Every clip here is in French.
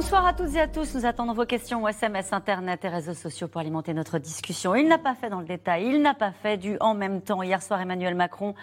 Bonsoir à toutes et à tous. Nous attendons vos questions au SMS, Internet et réseaux sociaux pour alimenter notre discussion. Il n'a pas fait dans le détail, il n'a pas fait du en même temps. Hier soir, Emmanuel Macron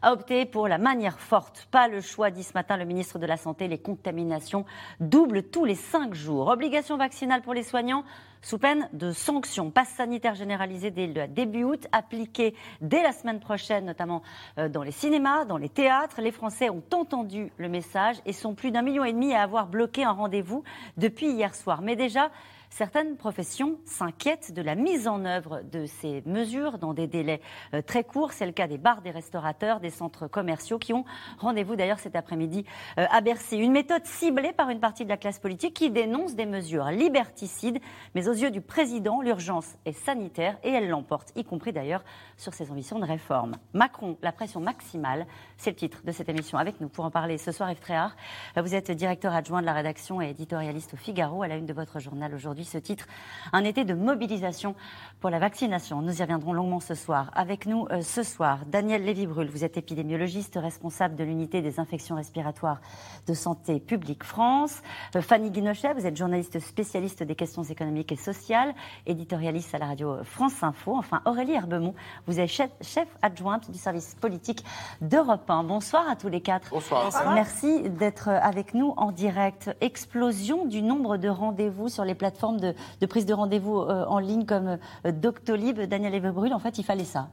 a opté pour la manière forte. Pas le choix, dit ce matin le ministre de la Santé. Les contaminations doublent tous les cinq jours. Obligation vaccinale pour les soignants sous peine de sanctions. Passe sanitaire généralisé dès le début août, appliqué dès la semaine prochaine, notamment euh, dans les cinémas, dans les théâtres. Les Français ont entendu le message et sont plus d'un million et demi à avoir bloqué un rendez-vous depuis hier soir. Mais déjà, Certaines professions s'inquiètent de la mise en œuvre de ces mesures dans des délais euh, très courts. C'est le cas des bars, des restaurateurs, des centres commerciaux qui ont rendez-vous d'ailleurs cet après-midi euh, à Bercy. Une méthode ciblée par une partie de la classe politique qui dénonce des mesures liberticides, mais aux yeux du président, l'urgence est sanitaire et elle l'emporte, y compris d'ailleurs sur ses ambitions de réforme. Macron, la pression maximale, c'est le titre de cette émission. Avec nous pour en parler ce soir, Yves Tréhard. Vous êtes directeur adjoint de la rédaction et éditorialiste au Figaro, à la une de votre journal aujourd'hui ce titre, un été de mobilisation pour la vaccination. Nous y reviendrons longuement ce soir. Avec nous euh, ce soir, Daniel Lévy-Brul, vous êtes épidémiologiste, responsable de l'unité des infections respiratoires de Santé publique France. Euh, Fanny Guinochet, vous êtes journaliste spécialiste des questions économiques et sociales, éditorialiste à la radio France Info. Enfin, Aurélie Herbemont, vous êtes chef adjointe du service politique d'Europe 1. Bonsoir à tous les quatre. Bonsoir. Merci d'être avec nous en direct. Explosion du nombre de rendez-vous sur les plateformes de, prise de rendez-vous euh, en ligne comme euh, Doctolib, Daniel Evebrul, en fait, il fallait ça.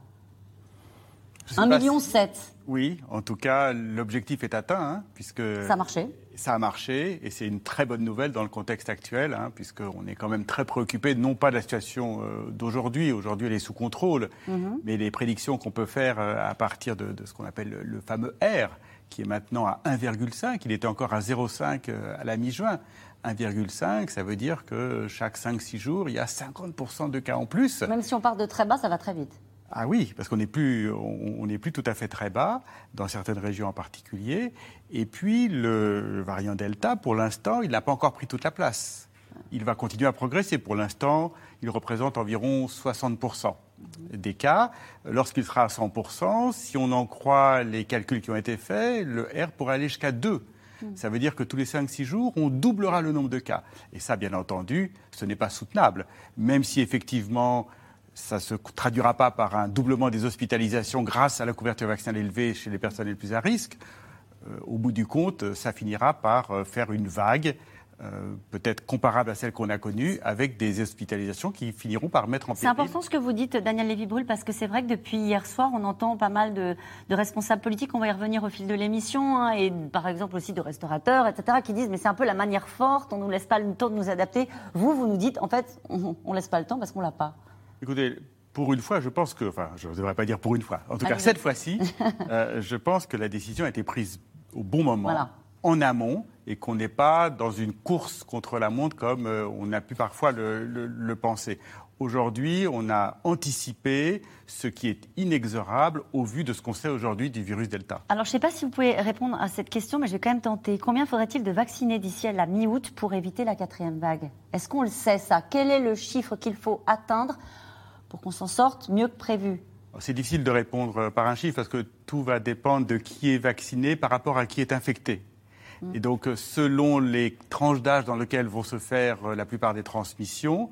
1,7 million. Oui, en tout cas, l'objectif est atteint, hein, puisque... Ça a marché. Ça a marché, et c'est une très bonne nouvelle dans le contexte actuel, hein, puisqu'on est quand même très préoccupé, non pas de la situation euh, d'aujourd'hui, aujourd'hui elle est sous contrôle, mhm. mais les prédictions qu'on peut faire à partir de, ce qu'on appelle le, fameux R, qui est maintenant à 1,5, il était encore à 0,5 à la mi-juin. 1,5, ça veut dire que chaque 5-6 jours, il y a 50% de cas en plus. Même si on part de très bas, ça va très vite. Ah oui, parce qu'on n'est plus, on, plus tout à fait très bas, dans certaines régions en particulier. Et puis, le variant Delta, pour l'instant, il n'a pas encore pris toute la place. Il va continuer à progresser. Pour l'instant, il représente environ 60% des cas. Lorsqu'il sera à 100%, si on en croit les calculs qui ont été faits, le R pourrait aller jusqu'à 2 Mm. Ça veut dire que tous les 5-6 jours, on doublera le nombre de cas. Et ça, bien entendu, ce n'est pas soutenable. Même si effectivement, ça ne se traduira pas par un doublement des hospitalisations grâce à la couverture vaccinale élevée chez les personnes les plus à risque, euh, au bout du compte, ça finira par euh, faire une vague euh, peut-être comparable à celle qu'on a connue, avec des hospitalisations qui finiront par mettre en place. C'est important ce que vous dites, Daniel Lévy-Brul, parce que c'est vrai que depuis hier soir, on entend pas mal de, responsables politiques, on va y revenir au fil de l'émission, hein, et par exemple aussi de restaurateurs, etc., qui disent mais c'est un peu la manière forte, on ne nous laisse pas le temps de nous adapter. Vous, vous nous dites, en fait, on ne laisse pas le temps parce qu'on ne l'a pas. Écoutez, pour une fois, je pense que, enfin, je ne devrais pas dire pour une fois, en tout cas cette fois-ci, euh, je pense que la décision a été prise au bon moment, en amont, et qu'on n'est pas dans une course contre la montre comme euh, on a pu parfois le, penser. Aujourd'hui, on a anticipé ce qui est inexorable au vu de ce qu'on sait aujourd'hui du virus Delta. Alors, je ne sais pas si vous pouvez répondre à cette question, mais je vais quand même tenter. Combien faudrait-il de vacciner d'ici à la mi-août pour éviter la quatrième vague? Est-ce qu'on le sait, ça? Quel est le chiffre qu'il faut atteindre pour qu'on s'en sorte mieux que prévu c'est difficile de répondre par un chiffre parce que tout va dépendre de qui est vacciné par rapport à qui est infecté. Et donc, euh, selon les tranches d'âge dans lesquelles vont se faire euh, la plupart des transmissions,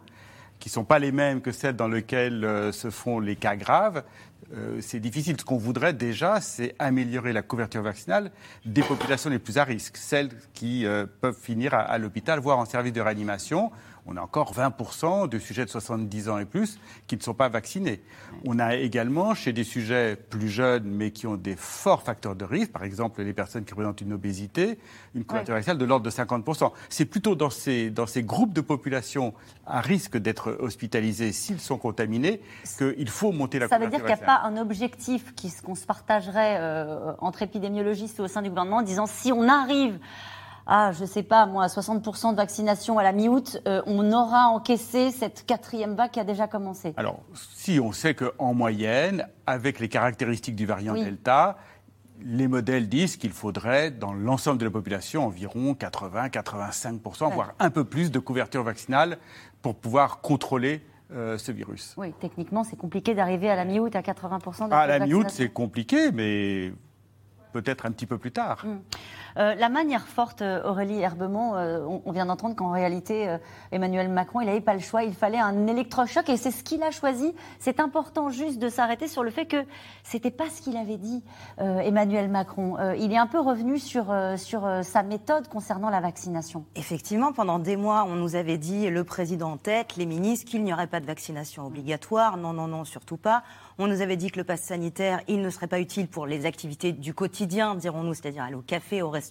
qui ne sont pas les mêmes que celles dans lesquelles euh, se font les cas graves, c'est difficile. Ce qu'on voudrait déjà, c'est améliorer la couverture vaccinale des populations les plus à risque, celles qui peuvent finir à l'hôpital, voire en service de réanimation on a encore 20% de sujets de 70 ans et plus qui ne sont pas vaccinés. On a également, chez des sujets plus jeunes, mais qui ont des forts facteurs de risque, par exemple les personnes qui présentent une obésité, une couverture vaccinale de l'ordre de 50%. C'est plutôt dans ces, dans ces groupes de population à risque d'être hospitalisés s'ils sont contaminés qu'il faut monter la Ça veut dire qu'il n'y a pas un objectif qu'on se partagerait euh, entre épidémiologistes ou au sein du gouvernement en disant si on arrive ah, je sais pas, moi, 60% de vaccination à la mi-août, euh, on aura encaissé cette quatrième vague qui a déjà commencé Alors, si on sait qu'en moyenne, avec les caractéristiques du variant Delta, les modèles disent qu'il faudrait, dans l'ensemble de la population, environ 80-85%, voire un peu plus de couverture vaccinale pour pouvoir contrôler euh, ce virus. Oui, techniquement, c'est compliqué d'arriver à la mi-août à 80% de À la mi-août, c'est compliqué, mais peut-être un petit peu plus tard. Mm. Euh, la manière forte, euh, Aurélie Herbemont, euh, on, vient d'entendre qu'en réalité, Emmanuel Macron, il n'avait pas le choix, il fallait un électrochoc et c'est ce qu'il a choisi. C'est important juste de s'arrêter sur le fait que c'était pas ce qu'il avait dit, Emmanuel Macron. il est un peu revenu sur, sur sa méthode concernant la vaccination. Effectivement, pendant des mois, on nous avait dit, le président en tête, les ministres, qu'il n'y aurait pas de vaccination obligatoire. Non, non, non, surtout pas. On nous avait dit que le pass sanitaire, il ne serait pas utile pour les activités du quotidien, dirons-nous, c'est-à-dire aller au café, au restaurant.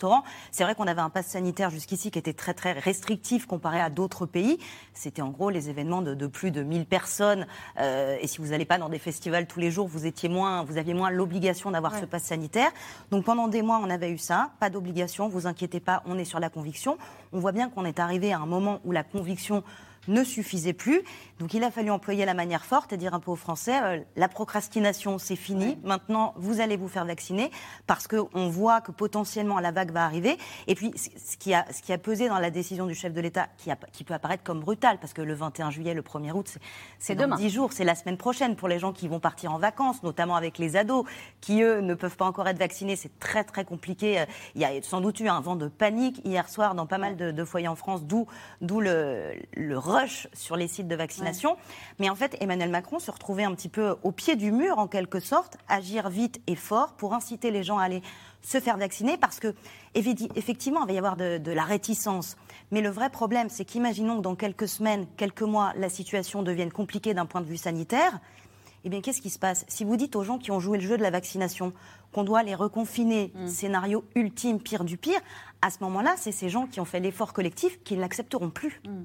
C'est vrai qu'on avait un pass sanitaire jusqu'ici qui était très très restrictif comparé à d'autres pays. C'était en gros les événements de, plus de 1000 personnes. Euh, et si vous n'allez pas dans des festivals tous les jours, vous étiez moins, vous aviez moins l'obligation d'avoir ce pass sanitaire. Donc pendant des mois, on avait eu ça, pas d'obligation. Vous inquiétez pas, on est sur la conviction. On voit bien qu'on est arrivé à un moment où la conviction ne suffisait plus. Donc il a fallu employer la manière forte et dire un peu aux Français, euh, la procrastination, c'est fini. Maintenant, vous allez vous faire vacciner parce qu'on voit que potentiellement la vague va arriver. Et puis, ce qui a, ce qui a pesé dans la décision du chef de l'État, qui, qui, peut apparaître comme brutal, parce que le 21 juillet, le 1er août, c'est dans 10 jours, c'est la semaine prochaine pour les gens qui vont partir en vacances, notamment avec les ados, qui eux ne peuvent pas encore être vaccinés. C'est très très compliqué. Euh, il y a sans doute eu un vent de panique hier soir dans pas mal de, foyers en France, d'où le, le rush sur les sites de vaccination. Mais en fait, Emmanuel Macron se retrouvait un petit peu au pied du mur, en quelque sorte, agir vite et fort pour inciter les gens à aller se faire vacciner parce que effectivement, il va y avoir de, la réticence. Mais le vrai problème, c'est qu'imaginons que dans quelques semaines, quelques mois, la situation devienne compliquée d'un point de vue sanitaire. Eh bien, qu'est-ce qui se passe? Si vous dites aux gens qui ont joué le jeu de la vaccination qu'on doit les reconfiner, mm. scénario ultime, pire du pire, à ce moment-là, c'est ces gens qui ont fait l'effort collectif qui ne l'accepteront plus. Mm.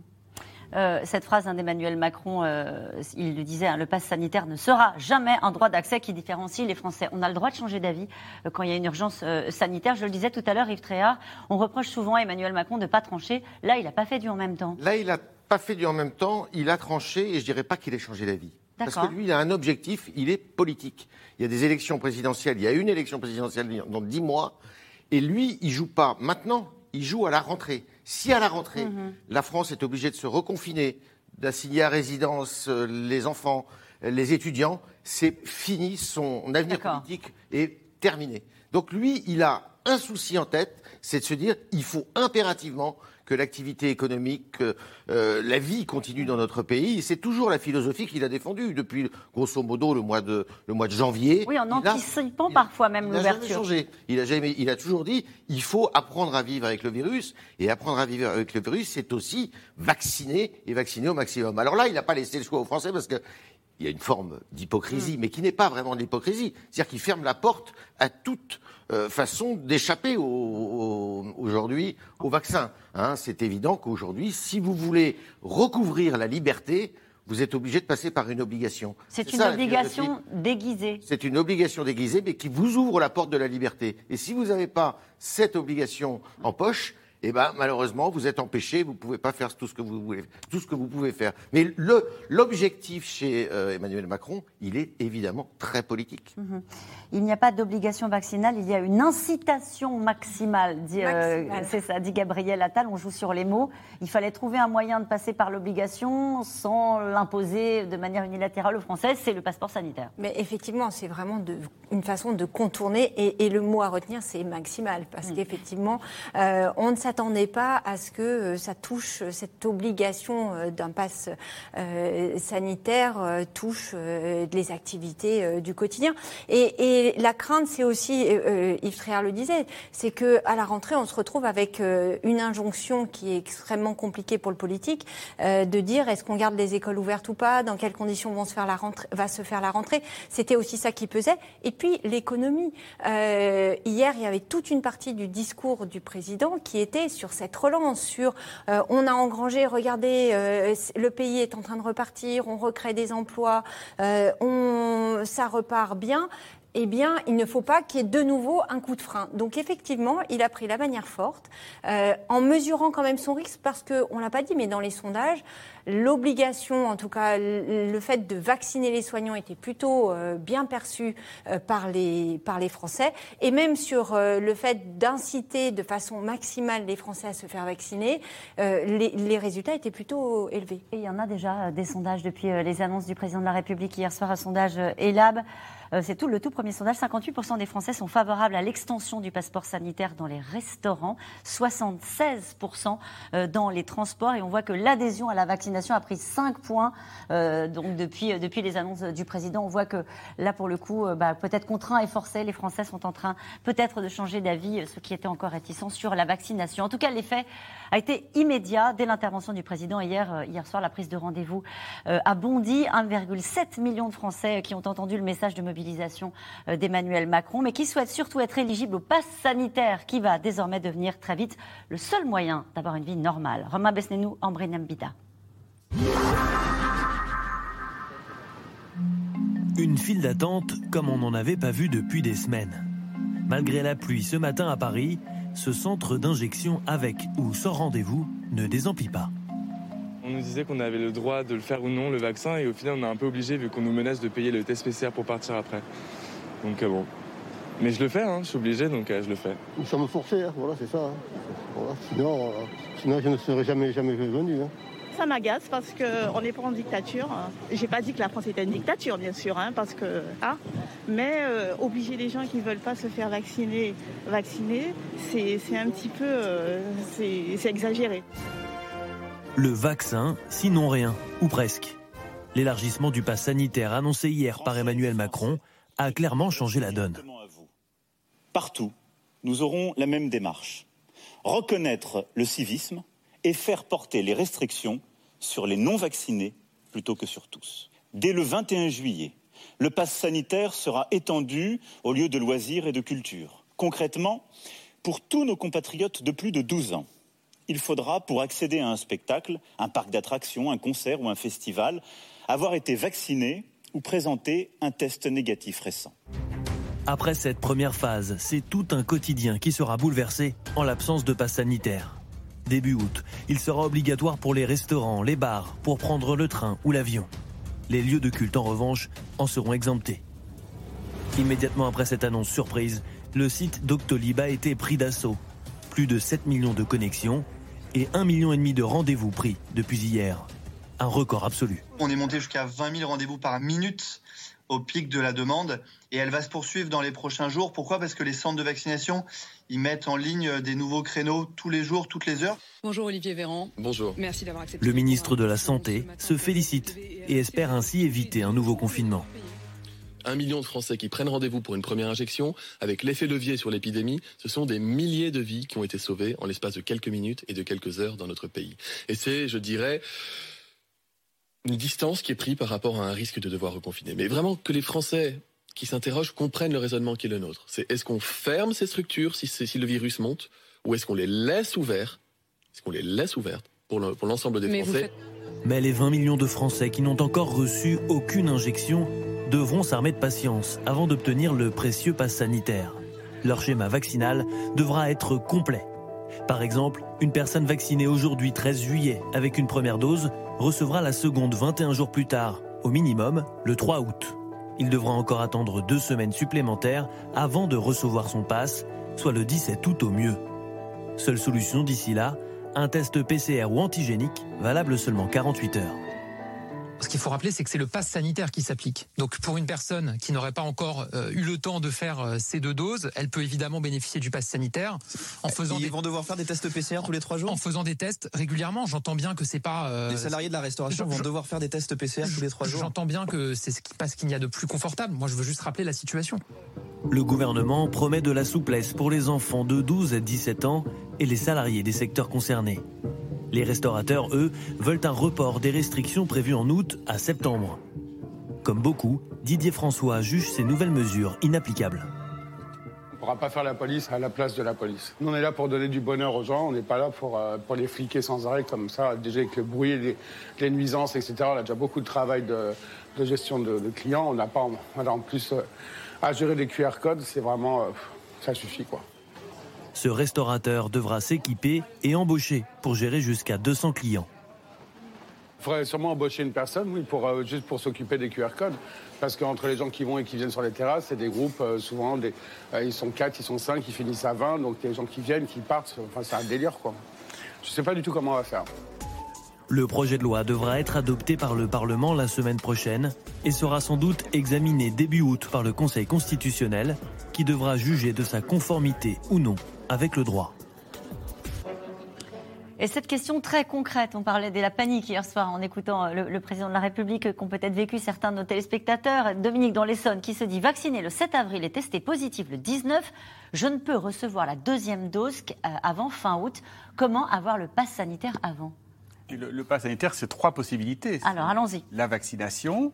Euh, cette phrase d'Emmanuel Macron, euh, il le disait, hein, le pass sanitaire ne sera jamais un droit d'accès qui différencie les Français. On a le droit de changer d'avis euh, quand il y a une urgence sanitaire. Je le disais tout à l'heure, Yves Tréhard, on reproche souvent à Emmanuel Macron de ne pas trancher. Là, il n'a pas fait du en même temps. Là, il n'a pas fait du en même temps. Il a tranché et je ne dirais pas qu'il ait changé d'avis. Parce que lui, il a un objectif, il est politique. Il y a des élections présidentielles, il y a une élection présidentielle dans dix mois, et lui, il joue pas maintenant, il joue à la rentrée. Si à la rentrée, mhm. la France est obligée de se reconfiner, d'assigner à résidence euh, les enfants, les étudiants, c'est fini, son avenir politique est terminé. Donc lui, il a un souci en tête, c'est de se dire, il faut impérativement que l'activité économique, euh, la vie continue dans notre pays. C'est toujours la philosophie qu'il a défendue depuis, grosso modo, le mois de, le mois de janvier. Oui, en anticipant parfois même l'ouverture. Il jamais changé. Il a, jamais, il a toujours dit il faut apprendre à vivre avec le virus. Et apprendre à vivre avec le virus, c'est aussi vacciner et vacciner au maximum. Alors là, il n'a pas laissé le choix aux Français parce que il y a une forme d'hypocrisie, mm. mais qui n'est pas vraiment de l'hypocrisie. C'est-à-dire qu'il ferme la porte à toute euh, façon d'échapper aujourd'hui au, vaccin. Hein. c'est évident qu'aujourd'hui, si vous voulez recouvrir la liberté, vous êtes obligé de passer par une obligation. C'est une obligation déguisée. C'est une obligation déguisée, mais qui vous ouvre la porte de la liberté. Et si vous n'avez pas cette obligation en poche, eh ben, malheureusement, vous êtes empêché, vous ne pouvez pas faire tout ce que vous voulez, tout ce que vous pouvez faire. Mais l'objectif chez euh, Emmanuel Macron, il est évidemment très politique. Mhm. Il n'y a pas d'obligation vaccinale, il y a une incitation maximale, dit, euh, c'est ça, dit Gabriel Attal. On joue sur les mots. Il fallait trouver un moyen de passer par l'obligation sans l'imposer de manière unilatérale aux Français. C'est le passeport sanitaire. Mais effectivement, c'est vraiment de, une façon de contourner. Et, le mot à retenir, c'est maximal, parce mm. qu'effectivement, euh, on ne s'attendait pas à ce que euh, ça touche cette obligation d'un pass sanitaire touche les activités du quotidien. et la crainte, c'est aussi, euh, Yves Tréhard le disait, c'est que à la rentrée, on se retrouve avec euh, une injonction qui est extrêmement compliquée pour le politique, euh, de dire est-ce qu'on garde les écoles ouvertes ou pas, dans quelles conditions vont se faire la rentrée, va se faire la rentrée. C'était aussi ça qui pesait. Et puis l'économie. hier, il y avait toute une partie du discours du président qui était sur cette relance, sur on a engrangé, regardez, le pays est en train de repartir, on recrée des emplois, on, ça repart bien. eh bien, il ne faut pas qu'il y ait de nouveau un coup de frein. Donc, effectivement, il a pris la manière forte, euh, en mesurant quand même son risque, parce qu'on ne l'a pas dit, mais dans les sondages, l'obligation, en tout cas, le fait de vacciner les soignants était plutôt euh, bien perçu euh, par, les, par les Français. Et même sur le fait d'inciter de façon maximale les Français à se faire vacciner, les, les, résultats étaient plutôt élevés. Et il y en a déjà des sondages depuis les annonces du président de la République hier soir, un sondage ELAB. Euh, c'est tout le tout premier sondage. 58% des Français sont favorables à l'extension du passeport sanitaire dans les restaurants, 76% euh, dans les transports. Et on voit que l'adhésion à la vaccination a pris 5 points euh, donc depuis, depuis les annonces du président. On voit que là, pour le coup, bah, peut-être contraint et forcé, les Français sont en train peut-être de changer d'avis, ceux qui étaient encore réticents sur la vaccination. En tout cas, l'effet a été immédiat dès l'intervention du président hier, hier soir. La prise de rendez-vous a bondi. 1,7 million de Français qui ont entendu le message de mobilisation euh, d'Emmanuel Macron, mais qui souhaite surtout être éligible au pass sanitaire qui va désormais devenir très vite le seul moyen d'avoir une vie normale. Romain Besnenou, Ambrine Mbida. Une file d'attente comme on n'en avait pas vu depuis des semaines. Malgré la pluie ce matin à Paris, ce centre d'injection avec ou sans rendez-vous ne désemplit pas. On nous disait qu'on avait le droit de le faire ou non, le vaccin, et au final, on est un peu obligé vu qu'on nous menace de payer le test PCR pour partir après. Donc euh, bon. Mais je le fais, hein, je suis obligé, donc euh, je le fais. Nous sommes forcés, hein, voilà, c'est ça. Hein. Sinon, euh, sinon, je ne serais jamais, jamais venu. Ça m'agace parce qu'on n'est pas en dictature. J'ai pas dit que la France était une dictature, bien sûr, parce que. mais obliger les gens qui ne veulent pas se faire vacciner, vacciner, c'est un petit peu. c'est exagéré le vaccin, sinon rien, ou presque. L'élargissement du pass sanitaire annoncé hier par Emmanuel Macron a clairement changé la donne. Partout, nous aurons la même démarche. Reconnaître le civisme et faire porter les restrictions sur les non-vaccinés plutôt que sur tous. Dès le 21 juillet, le pass sanitaire sera étendu au lieu de loisirs et de culture. Concrètement, pour tous nos compatriotes de plus de 12 ans, il faudra, pour accéder à un spectacle, un parc d'attractions, un concert ou un festival, avoir été vacciné ou présenter un test négatif récent. Après cette première phase, c'est tout un quotidien qui sera bouleversé en l'absence de passe sanitaire. Début août, il sera obligatoire pour les restaurants, les bars, pour prendre le train ou l'avion. Les lieux de culte, en revanche, en seront exemptés. Immédiatement après cette annonce surprise, le site Doctolib a été pris d'assaut. Plus de 7 millions de connexions et 1,5 million de rendez-vous pris depuis hier. Un record absolu. On est monté jusqu'à 20 000 rendez-vous par minute au pic de la demande et elle va se poursuivre dans les prochains jours. Pourquoi? Parce que les centres de vaccination, ils mettent en ligne des nouveaux créneaux tous les jours, toutes les heures. Bonjour Olivier Véran. Bonjour. Merci d'avoir accepté. Le ministre de la Santé se félicite et espère ainsi éviter un nouveau confinement un million de Français qui prennent rendez-vous pour une première injection, avec l'effet levier sur l'épidémie, ce sont des milliers de vies qui ont été sauvées en l'espace de quelques minutes et de quelques heures dans notre pays. Et c'est, je dirais, une distance qui est prise par rapport à un risque de devoir reconfiner. Mais vraiment que les Français qui s'interrogent comprennent le raisonnement qui est le nôtre. C'est est-ce qu'on ferme ces structures si, si le virus monte, ou est-ce qu'on les laisse ouvertes Est-ce qu'on les laisse ouvertes pour l'ensemble des Français Mais les 20 millions de Français qui n'ont encore reçu aucune injection devront s'armer de patience avant d'obtenir le précieux pass sanitaire. Leur schéma vaccinal devra être complet. Par exemple, une personne vaccinée aujourd'hui 13 juillet avec une première dose recevra la seconde 21 jours plus tard, au minimum le 3 août. Il devra encore attendre deux semaines supplémentaires avant de recevoir son pass, soit le 17 août au mieux. Seule solution d'ici là, un test PCR ou antigénique valable seulement 48 heures. Ce qu'il faut rappeler, c'est que c'est le pass sanitaire qui s'applique. Donc pour une personne qui n'aurait pas encore euh, eu le temps de faire euh, ces deux doses, elle peut évidemment bénéficier du pass sanitaire en faisant. Ils vont devoir faire des tests PCR tous les trois jours. En faisant des tests régulièrement. J'entends bien que c'est pas. Euh, les salariés de la restauration vont devoir faire des tests PCR tous les trois jours. J'entends bien que c'est ce qui passe qu'il y a de plus confortable. Moi, je veux juste rappeler la situation. Le gouvernement promet de la souplesse pour les enfants de 12 à 17 ans et les salariés des secteurs concernés. Les restaurateurs, eux, veulent un report des restrictions prévues en août à septembre. Comme beaucoup, Didier François juge ces nouvelles mesures inapplicables. On ne pourra pas faire la police à la place de la police. Nous, on est là pour donner du bonheur aux gens, on n'est pas là pour, euh, les fliquer sans arrêt comme ça. Déjà avec le bruit, les, les nuisances, etc. On a déjà beaucoup de travail de, gestion de, clients. On n'a pas en plus... Euh, à gérer des QR codes, c'est vraiment. Euh, ça suffit, quoi. Ce restaurateur devra s'équiper et embaucher pour gérer jusqu'à 200 clients. Il faudrait sûrement embaucher une personne, oui, pour, euh, juste pour s'occuper des QR codes. Parce qu'entre les gens qui vont et qui viennent sur les terrasses, c'est des groupes, euh, souvent, des, ils sont 4, ils sont 5, ils finissent à 20. Donc, il y a des gens qui viennent, qui partent. Enfin, c'est un délire, quoi. Je ne sais pas du tout comment on va faire. Le projet de loi devra être adopté par le Parlement la semaine prochaine et sera sans doute examiné début août par le Conseil constitutionnel qui devra juger de sa conformité ou non avec le droit. Et cette question très concrète, on parlait de la panique hier soir en écoutant le, président de la République qu'ont peut-être vécu certains de nos téléspectateurs, Dominique dans qui se dit vacciné le 7 avril et testé positif le 19, je ne peux recevoir la deuxième dose euh, avant fin août. Comment avoir le pass sanitaire avant? Le, le pass sanitaire, c'est trois possibilités. Alors, allons-y. La vaccination,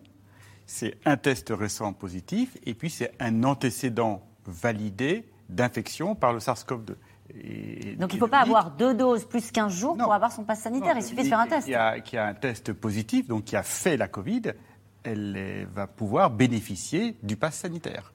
c'est un test récent positif, et puis c'est un antécédent validé d'infection par le SARS-CoV-2. Donc il ne faut pas avoir deux doses plus 15 jours pour avoir son pass sanitaire, il suffit de faire un test. Qui a, qui a un test positif, donc qui a fait la Covid, elle va pouvoir bénéficier du pass sanitaire.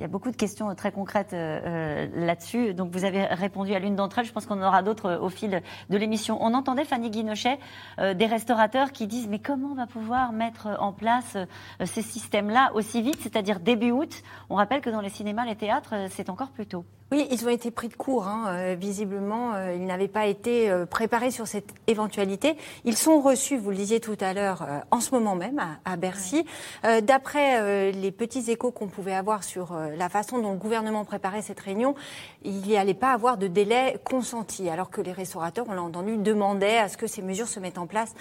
Il y a beaucoup de questions très concrètes euh, euh, là-dessus. Donc vous avez répondu à l'une d'entre elles. Je pense qu'on en aura d'autres euh, au fil de l'émission. On entendait Fanny Guinochet, des restaurateurs qui disent mais comment on va pouvoir mettre en place ces systèmes-là aussi vite, c'est-à-dire début août? On rappelle que dans les cinémas, les théâtres, c'est encore plus tôt. Oui, ils ont été pris de court. Hein. Euh, visiblement, euh, ils n'avaient pas été euh, préparés sur cette éventualité. Ils sont reçus, vous le disiez tout à l'heure, en ce moment même à, Bercy. D'après les petits échos qu'on pouvait avoir sur la façon dont le gouvernement préparait cette réunion, il n'y allait pas avoir de délai consenti, alors que les restaurateurs, on l'a entendu, demandaient à ce que ces mesures se mettent en place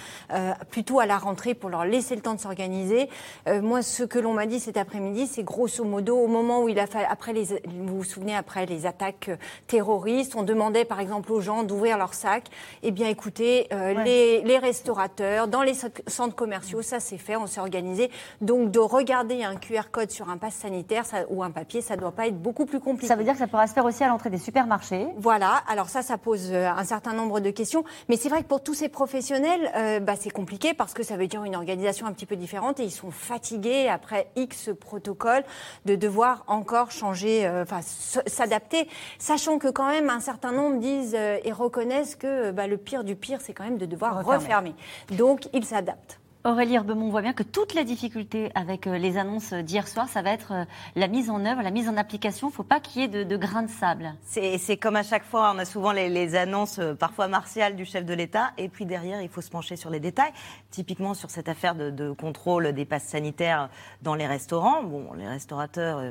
plutôt à la rentrée pour leur laisser le temps de s'organiser. moi, ce que l'on m'a dit cet après-midi, c'est grosso modo au moment où il a fallu, après les, vous vous souvenez, après les attaques terroristes. On demandait par exemple aux gens d'ouvrir leurs sacs. Eh bien écoutez, euh, les, restaurateurs, dans les centres commerciaux, ça s'est fait, on s'est organisé. Donc de regarder un QR code sur un pass sanitaire ou un papier, ça ne doit pas être beaucoup plus compliqué. Ça veut dire que ça pourra se faire aussi à l'entrée des supermarchés Voilà, alors ça, ça pose euh, un certain nombre de questions. Mais c'est vrai que pour tous ces professionnels, euh, bah, c'est compliqué parce que ça veut dire une organisation un petit peu différente et ils sont fatigués après X protocoles de devoir encore changer, enfin s'adapter sachant que quand même un certain nombre disent euh, et reconnaissent que bah, le pire du pire, c'est quand même de devoir refermer. Donc ils s'adaptent. Aurélie Herbemont, on voit bien que toutes les difficultés avec euh, les annonces d'hier soir, ça va être euh, la mise en œuvre, la mise en application. Il ne faut pas qu'il y ait de, grains de sable. C'est comme à chaque fois, on a souvent les, annonces parfois martiales du chef de l'État, et puis derrière, il faut se pencher sur les détails. Typiquement sur cette affaire de, de contrôle des passes sanitaires dans les restaurants. Bon, les restaurateurs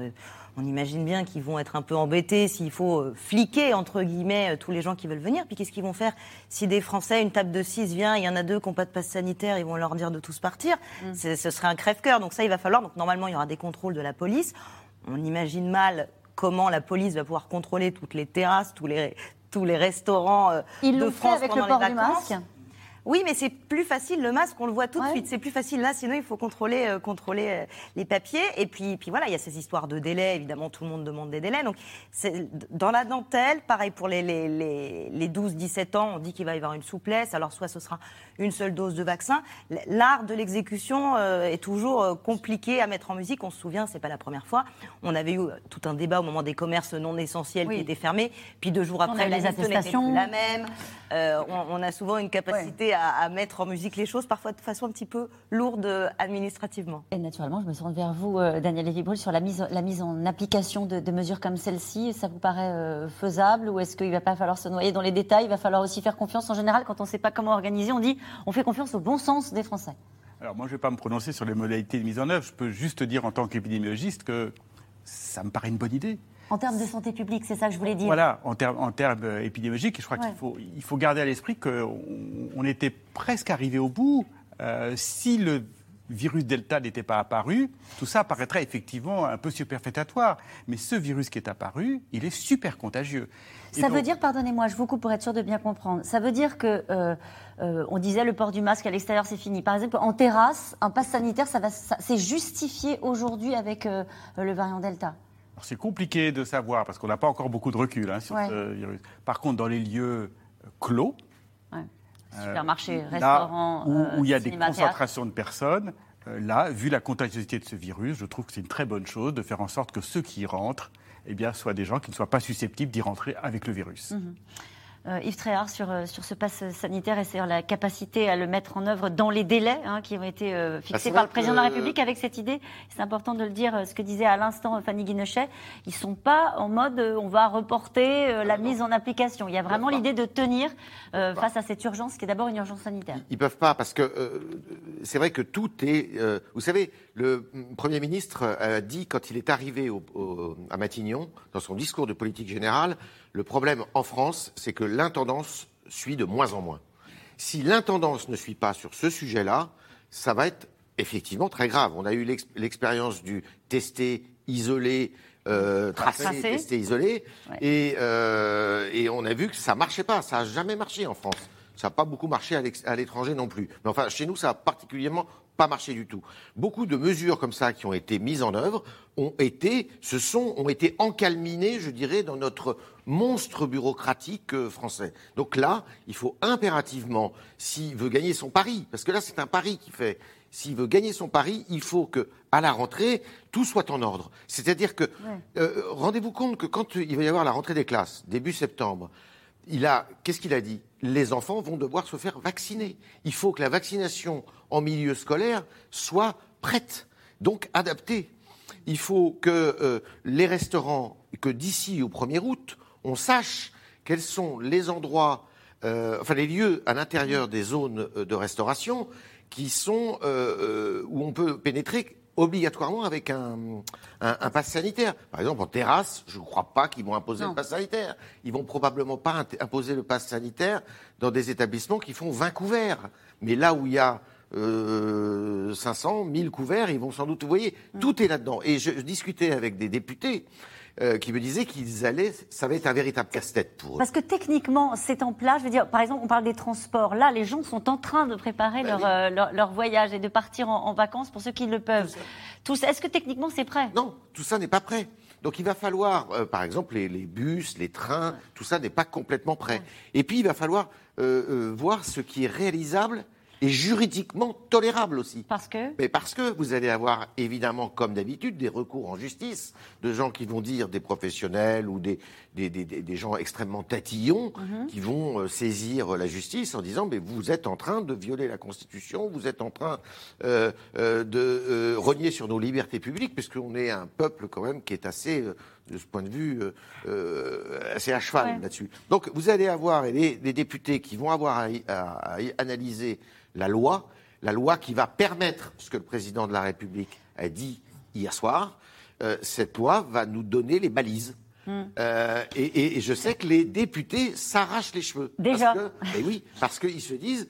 on imagine bien qu'ils vont être un peu embêtés s'il faut euh, fliquer, entre guillemets, euh, tous les gens qui veulent venir. Puis qu'est-ce qu'ils vont faire si des Français, une table de 6 vient, il y en a deux qui n'ont pas de passe sanitaire, ils vont leur dire de tous partir? Mm. Ce serait un crève-cœur. Donc ça, il va falloir. Donc normalement, il y aura des contrôles de la police. On imagine mal comment la police va pouvoir contrôler toutes les terrasses, tous les, tous les restaurants euh, de France avec pendant le port les vacances. Oui, mais c'est plus facile le masque, on le voit tout de suite. C'est plus facile là, sinon il faut contrôler, euh, contrôler euh, les papiers. Et puis, puis voilà, il y a ces histoires de délais. Évidemment, tout le monde demande des délais. Donc, dans la dentelle, pareil pour les, les, les 12-17 ans, on dit qu'il va y avoir une souplesse. Alors, soit ce sera une seule dose de vaccin. L'art de l'exécution euh, est toujours compliqué à mettre en musique. On se souvient, c'est pas la première fois. On avait eu tout un débat au moment des commerces non essentiels qui étaient fermés. Puis deux jours après, les attestations la même. on, a souvent une capacité à, mettre en musique les choses, parfois de façon un petit peu lourde administrativement. Et naturellement, je me tourne vers vous, euh, Daniel lévy sur la mise, la mise en application de, mesures comme celle-ci. Ça vous paraît euh, faisable ou est-ce qu'il ne va pas falloir se noyer dans les détails? Il va falloir aussi faire confiance. En général, quand on ne sait pas comment organiser, on dit on fait confiance au bon sens des Français. Alors moi, je ne vais pas me prononcer sur les modalités de mise en œuvre. Je peux juste dire en tant qu'épidémiologiste que ça me paraît une bonne idée. En termes de santé publique, c'est ça que je voulais dire. Voilà, en, termes, en termes euh, épidémiologiques, je crois qu'il faut, il faut garder à l'esprit qu'on on était presque arrivé au bout. Euh, si le virus Delta n'était pas apparu, tout ça paraîtrait effectivement un peu superfétatoire. Mais ce virus qui est apparu, il est super contagieux. ça veut dire, pardonnez-moi, je vous coupe pour être sûr de bien comprendre, ça veut dire que, euh, on disait le port du masque à l'extérieur, c'est fini. Par exemple, en terrasse, un pass sanitaire, ça va, c'est justifié aujourd'hui avec le variant Delta c'est compliqué de savoir parce qu'on n'a pas encore beaucoup de recul hein, sur ce virus. Par contre, dans les lieux euh, clos, ouais. supermarchés, restaurants, où, il y a des concentrations de personnes, euh, là, vu la contagiosité de ce virus, je trouve que c'est une très bonne chose de faire en sorte que ceux qui y rentrent eh bien, soient des gens qui ne soient pas susceptibles d'y rentrer avec le virus. Mhm. Euh, Yves Tréhard, sur, euh, sur ce pass sanitaire et sur la capacité à le mettre en œuvre dans les délais hein, qui ont été euh, fixés par le président de la République avec cette idée. C'est important de le dire, ce que disait à l'instant Fanny Guinochet. Ils ne sont pas en mode on va reporter la mise en application. Il y a vraiment l'idée de tenir face à cette urgence qui est d'abord une urgence sanitaire. Ils ne peuvent pas parce que c'est vrai que tout est. vous savez, le Premier ministre a dit quand il est arrivé à Matignon, dans son discours de politique générale, le problème en France, c'est que l'intendance suit de moins en moins. Si l'intendance ne suit pas sur ce sujet-là, ça va être effectivement très grave. On a eu l'expérience du tester, isolé, euh, tracé, testé, isolé, et, euh, et, on a vu que ça marchait pas. Ça n'a jamais marché en France. Ça n'a pas beaucoup marché à l'étranger non plus. Mais enfin, chez nous, ça a particulièrement pas marché du tout. Beaucoup de mesures comme ça qui ont été mises en œuvre ont été, se sont, ont été encalminées, je dirais, dans notre monstre bureaucratique euh, français. Donc là, il faut impérativement, s'il veut gagner son pari, parce que là c'est un pari qu'il fait, s'il veut gagner son pari, il faut que, à la rentrée, tout soit en ordre. C'est-à-dire que, euh, rendez-vous compte que quand il va y avoir la rentrée des classes, début septembre, il a, qu'est-ce qu'il a dit? Les enfants vont devoir se faire vacciner. Il faut que la vaccination en milieu scolaire soit prête, donc adaptée. Il faut que euh, les restaurants, que d'ici au 1er août, on sache quels sont les endroits, euh, enfin les lieux à l'intérieur des zones euh, de restauration où on peut pénétrer obligatoirement avec un, un, pass sanitaire. Par exemple, en terrasse, je ne crois pas qu'ils vont imposer le pass sanitaire. Ils vont probablement pas imposer le pass sanitaire dans des établissements qui font 20 couverts. Mais là où il y a euh, 500, 1000 couverts, ils vont sans doute, vous voyez, mm. tout est là-dedans. Et je discutais avec des députés euh, qui me disaient qu'ils allaient, ça va être un véritable casse-tête pour eux. Parce que techniquement, c'est en place. Je veux dire, par exemple, on parle des transports. Là, les gens sont en train de préparer bah euh, leur, leur, voyage et de partir en, vacances pour ceux qui le peuvent. Tout ça. Est-ce que techniquement, c'est prêt? Non, tout ça n'est pas prêt. Donc il va falloir, euh, par exemple, les, les, bus, les trains, tout ça n'est pas complètement prêt. Et puis il va falloir voir ce qui est réalisable et juridiquement tolérable aussi. Parce que Mais parce que vous allez avoir évidemment, comme d'habitude, des recours en justice de gens qui vont dire des professionnels ou des, des, des, des gens extrêmement tatillons mhm. qui vont euh, saisir la justice en disant mais vous êtes en train de violer la Constitution, vous êtes en train euh, euh, de euh, renier sur nos libertés publiques, puisqu'on est un peuple quand même qui est assez euh, de ce point de vue, euh, assez à cheval là-dessus. Donc vous allez avoir des, députés qui vont avoir à, à, à analyser la loi, la loi qui va permettre ce que le président de la République a dit hier soir. Euh, cette loi va nous donner les balises. Hmm. Euh, et, je sais que les députés s'arrachent les cheveux. Déjà. et oui, parce qu'ils se disent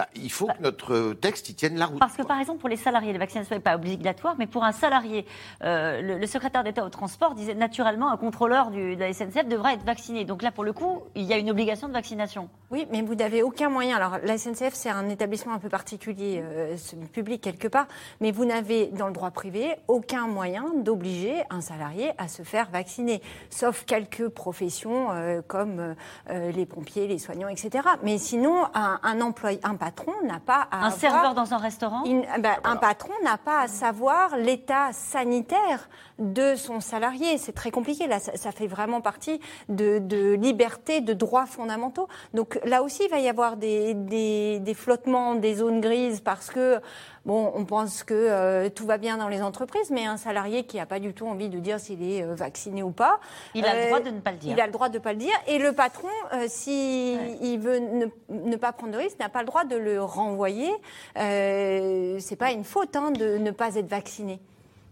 bah, il faut que notre texte y tienne la route. Parce que, par exemple, pour les salariés, la vaccination n'est pas obligatoire, mais pour un salarié, euh, le, secrétaire d'État au transport disait naturellement un contrôleur du, de la SNCF devra être vacciné. Donc là, pour le coup, il y a une obligation de vaccination. Oui, mais vous n'avez aucun moyen. Alors, la SNCF, c'est un établissement un peu particulier, euh, public quelque part, mais vous n'avez, dans le droit privé, aucun moyen d'obliger un salarié à se faire vacciner, sauf quelques professions euh, comme les pompiers, les soignants, etc. Mais sinon, un, un employé, un patron n'a pas à. Un serveur dans un restaurant? ben, Un patron n'a pas à savoir l'état sanitaire de son salarié. C'est très compliqué. Là, ça, fait vraiment partie de, de, liberté, de droits fondamentaux. Donc là aussi, il va y avoir des, des, des flottements, des zones grises parce que Bon, on pense que euh, tout va bien dans les entreprises, mais un salarié qui n'a pas du tout envie de dire s'il est euh, vacciné ou pas. Il a le droit de ne pas le dire. Il a le droit de ne pas le dire. Et le patron, s'il euh, si il veut ne, ne, pas prendre de risque, n'a pas le droit de le renvoyer. Euh, c'est pas une faute hein, de ne pas être vacciné.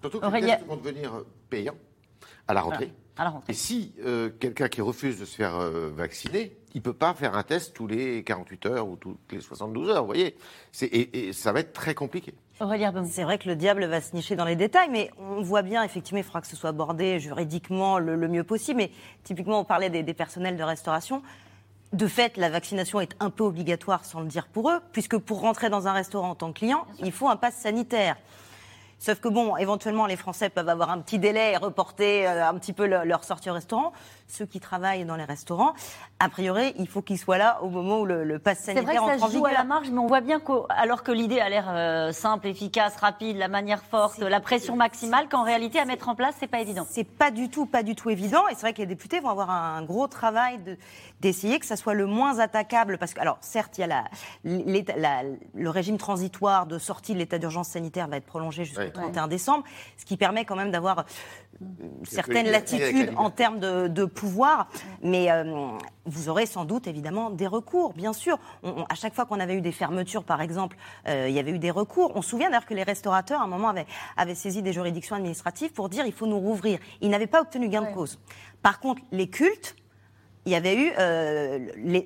Surtout que les tests vont devenir payants à la rentrée. À la rentrée. Et si quelqu'un qui refuse de se faire vacciner, il ne peut pas faire un test tous les 48 heures ou toutes les 72 heures, vous voyez. Et, et, ça va être très compliqué. C'est vrai que le diable va se nicher dans les détails, mais on voit bien, effectivement, il faudra que ce soit abordé juridiquement le, mieux possible. Mais typiquement, on parlait des, personnels de restauration. De fait, la vaccination est un peu obligatoire, sans le dire pour eux, puisque pour rentrer dans un restaurant en tant que client, il faut un pass sanitaire. Sauf que bon, éventuellement, les Français peuvent avoir un petit délai et reporter euh, un petit peu leur, sortie au restaurant. Ceux qui travaillent dans les restaurants, a priori, il faut qu'ils soient là au moment où le, le pass sanitaire C'est vrai que ça se joue à la marge, mais on voit bien qu'alors que l'idée a l'air euh, simple, efficace, rapide, la manière forte, la pression maximale, qu'en réalité, à mettre en place, c'est pas évident. C'est pas du tout, pas du tout évident. Et c'est vrai que les députés vont avoir un gros travail d'essayer que ça soit le moins attaquable. Parce que, alors, certes, il y a la, le régime transitoire de sortie de l'état d'urgence sanitaire va être prolongé jusqu'au 31 décembre, ce qui permet quand même d'avoir certaines latitudes en termes de, pouvoir, mais euh, vous aurez sans doute évidemment des recours, bien sûr. à chaque fois qu'on avait eu des fermetures, par exemple, euh, il y avait eu des recours. On se souvient d'ailleurs que les restaurateurs, à un moment, avaient, avaient saisi des juridictions administratives pour dire il faut nous rouvrir. Ils n'avaient pas obtenu gain de cause. Par contre, les cultes, il y avait eu, euh,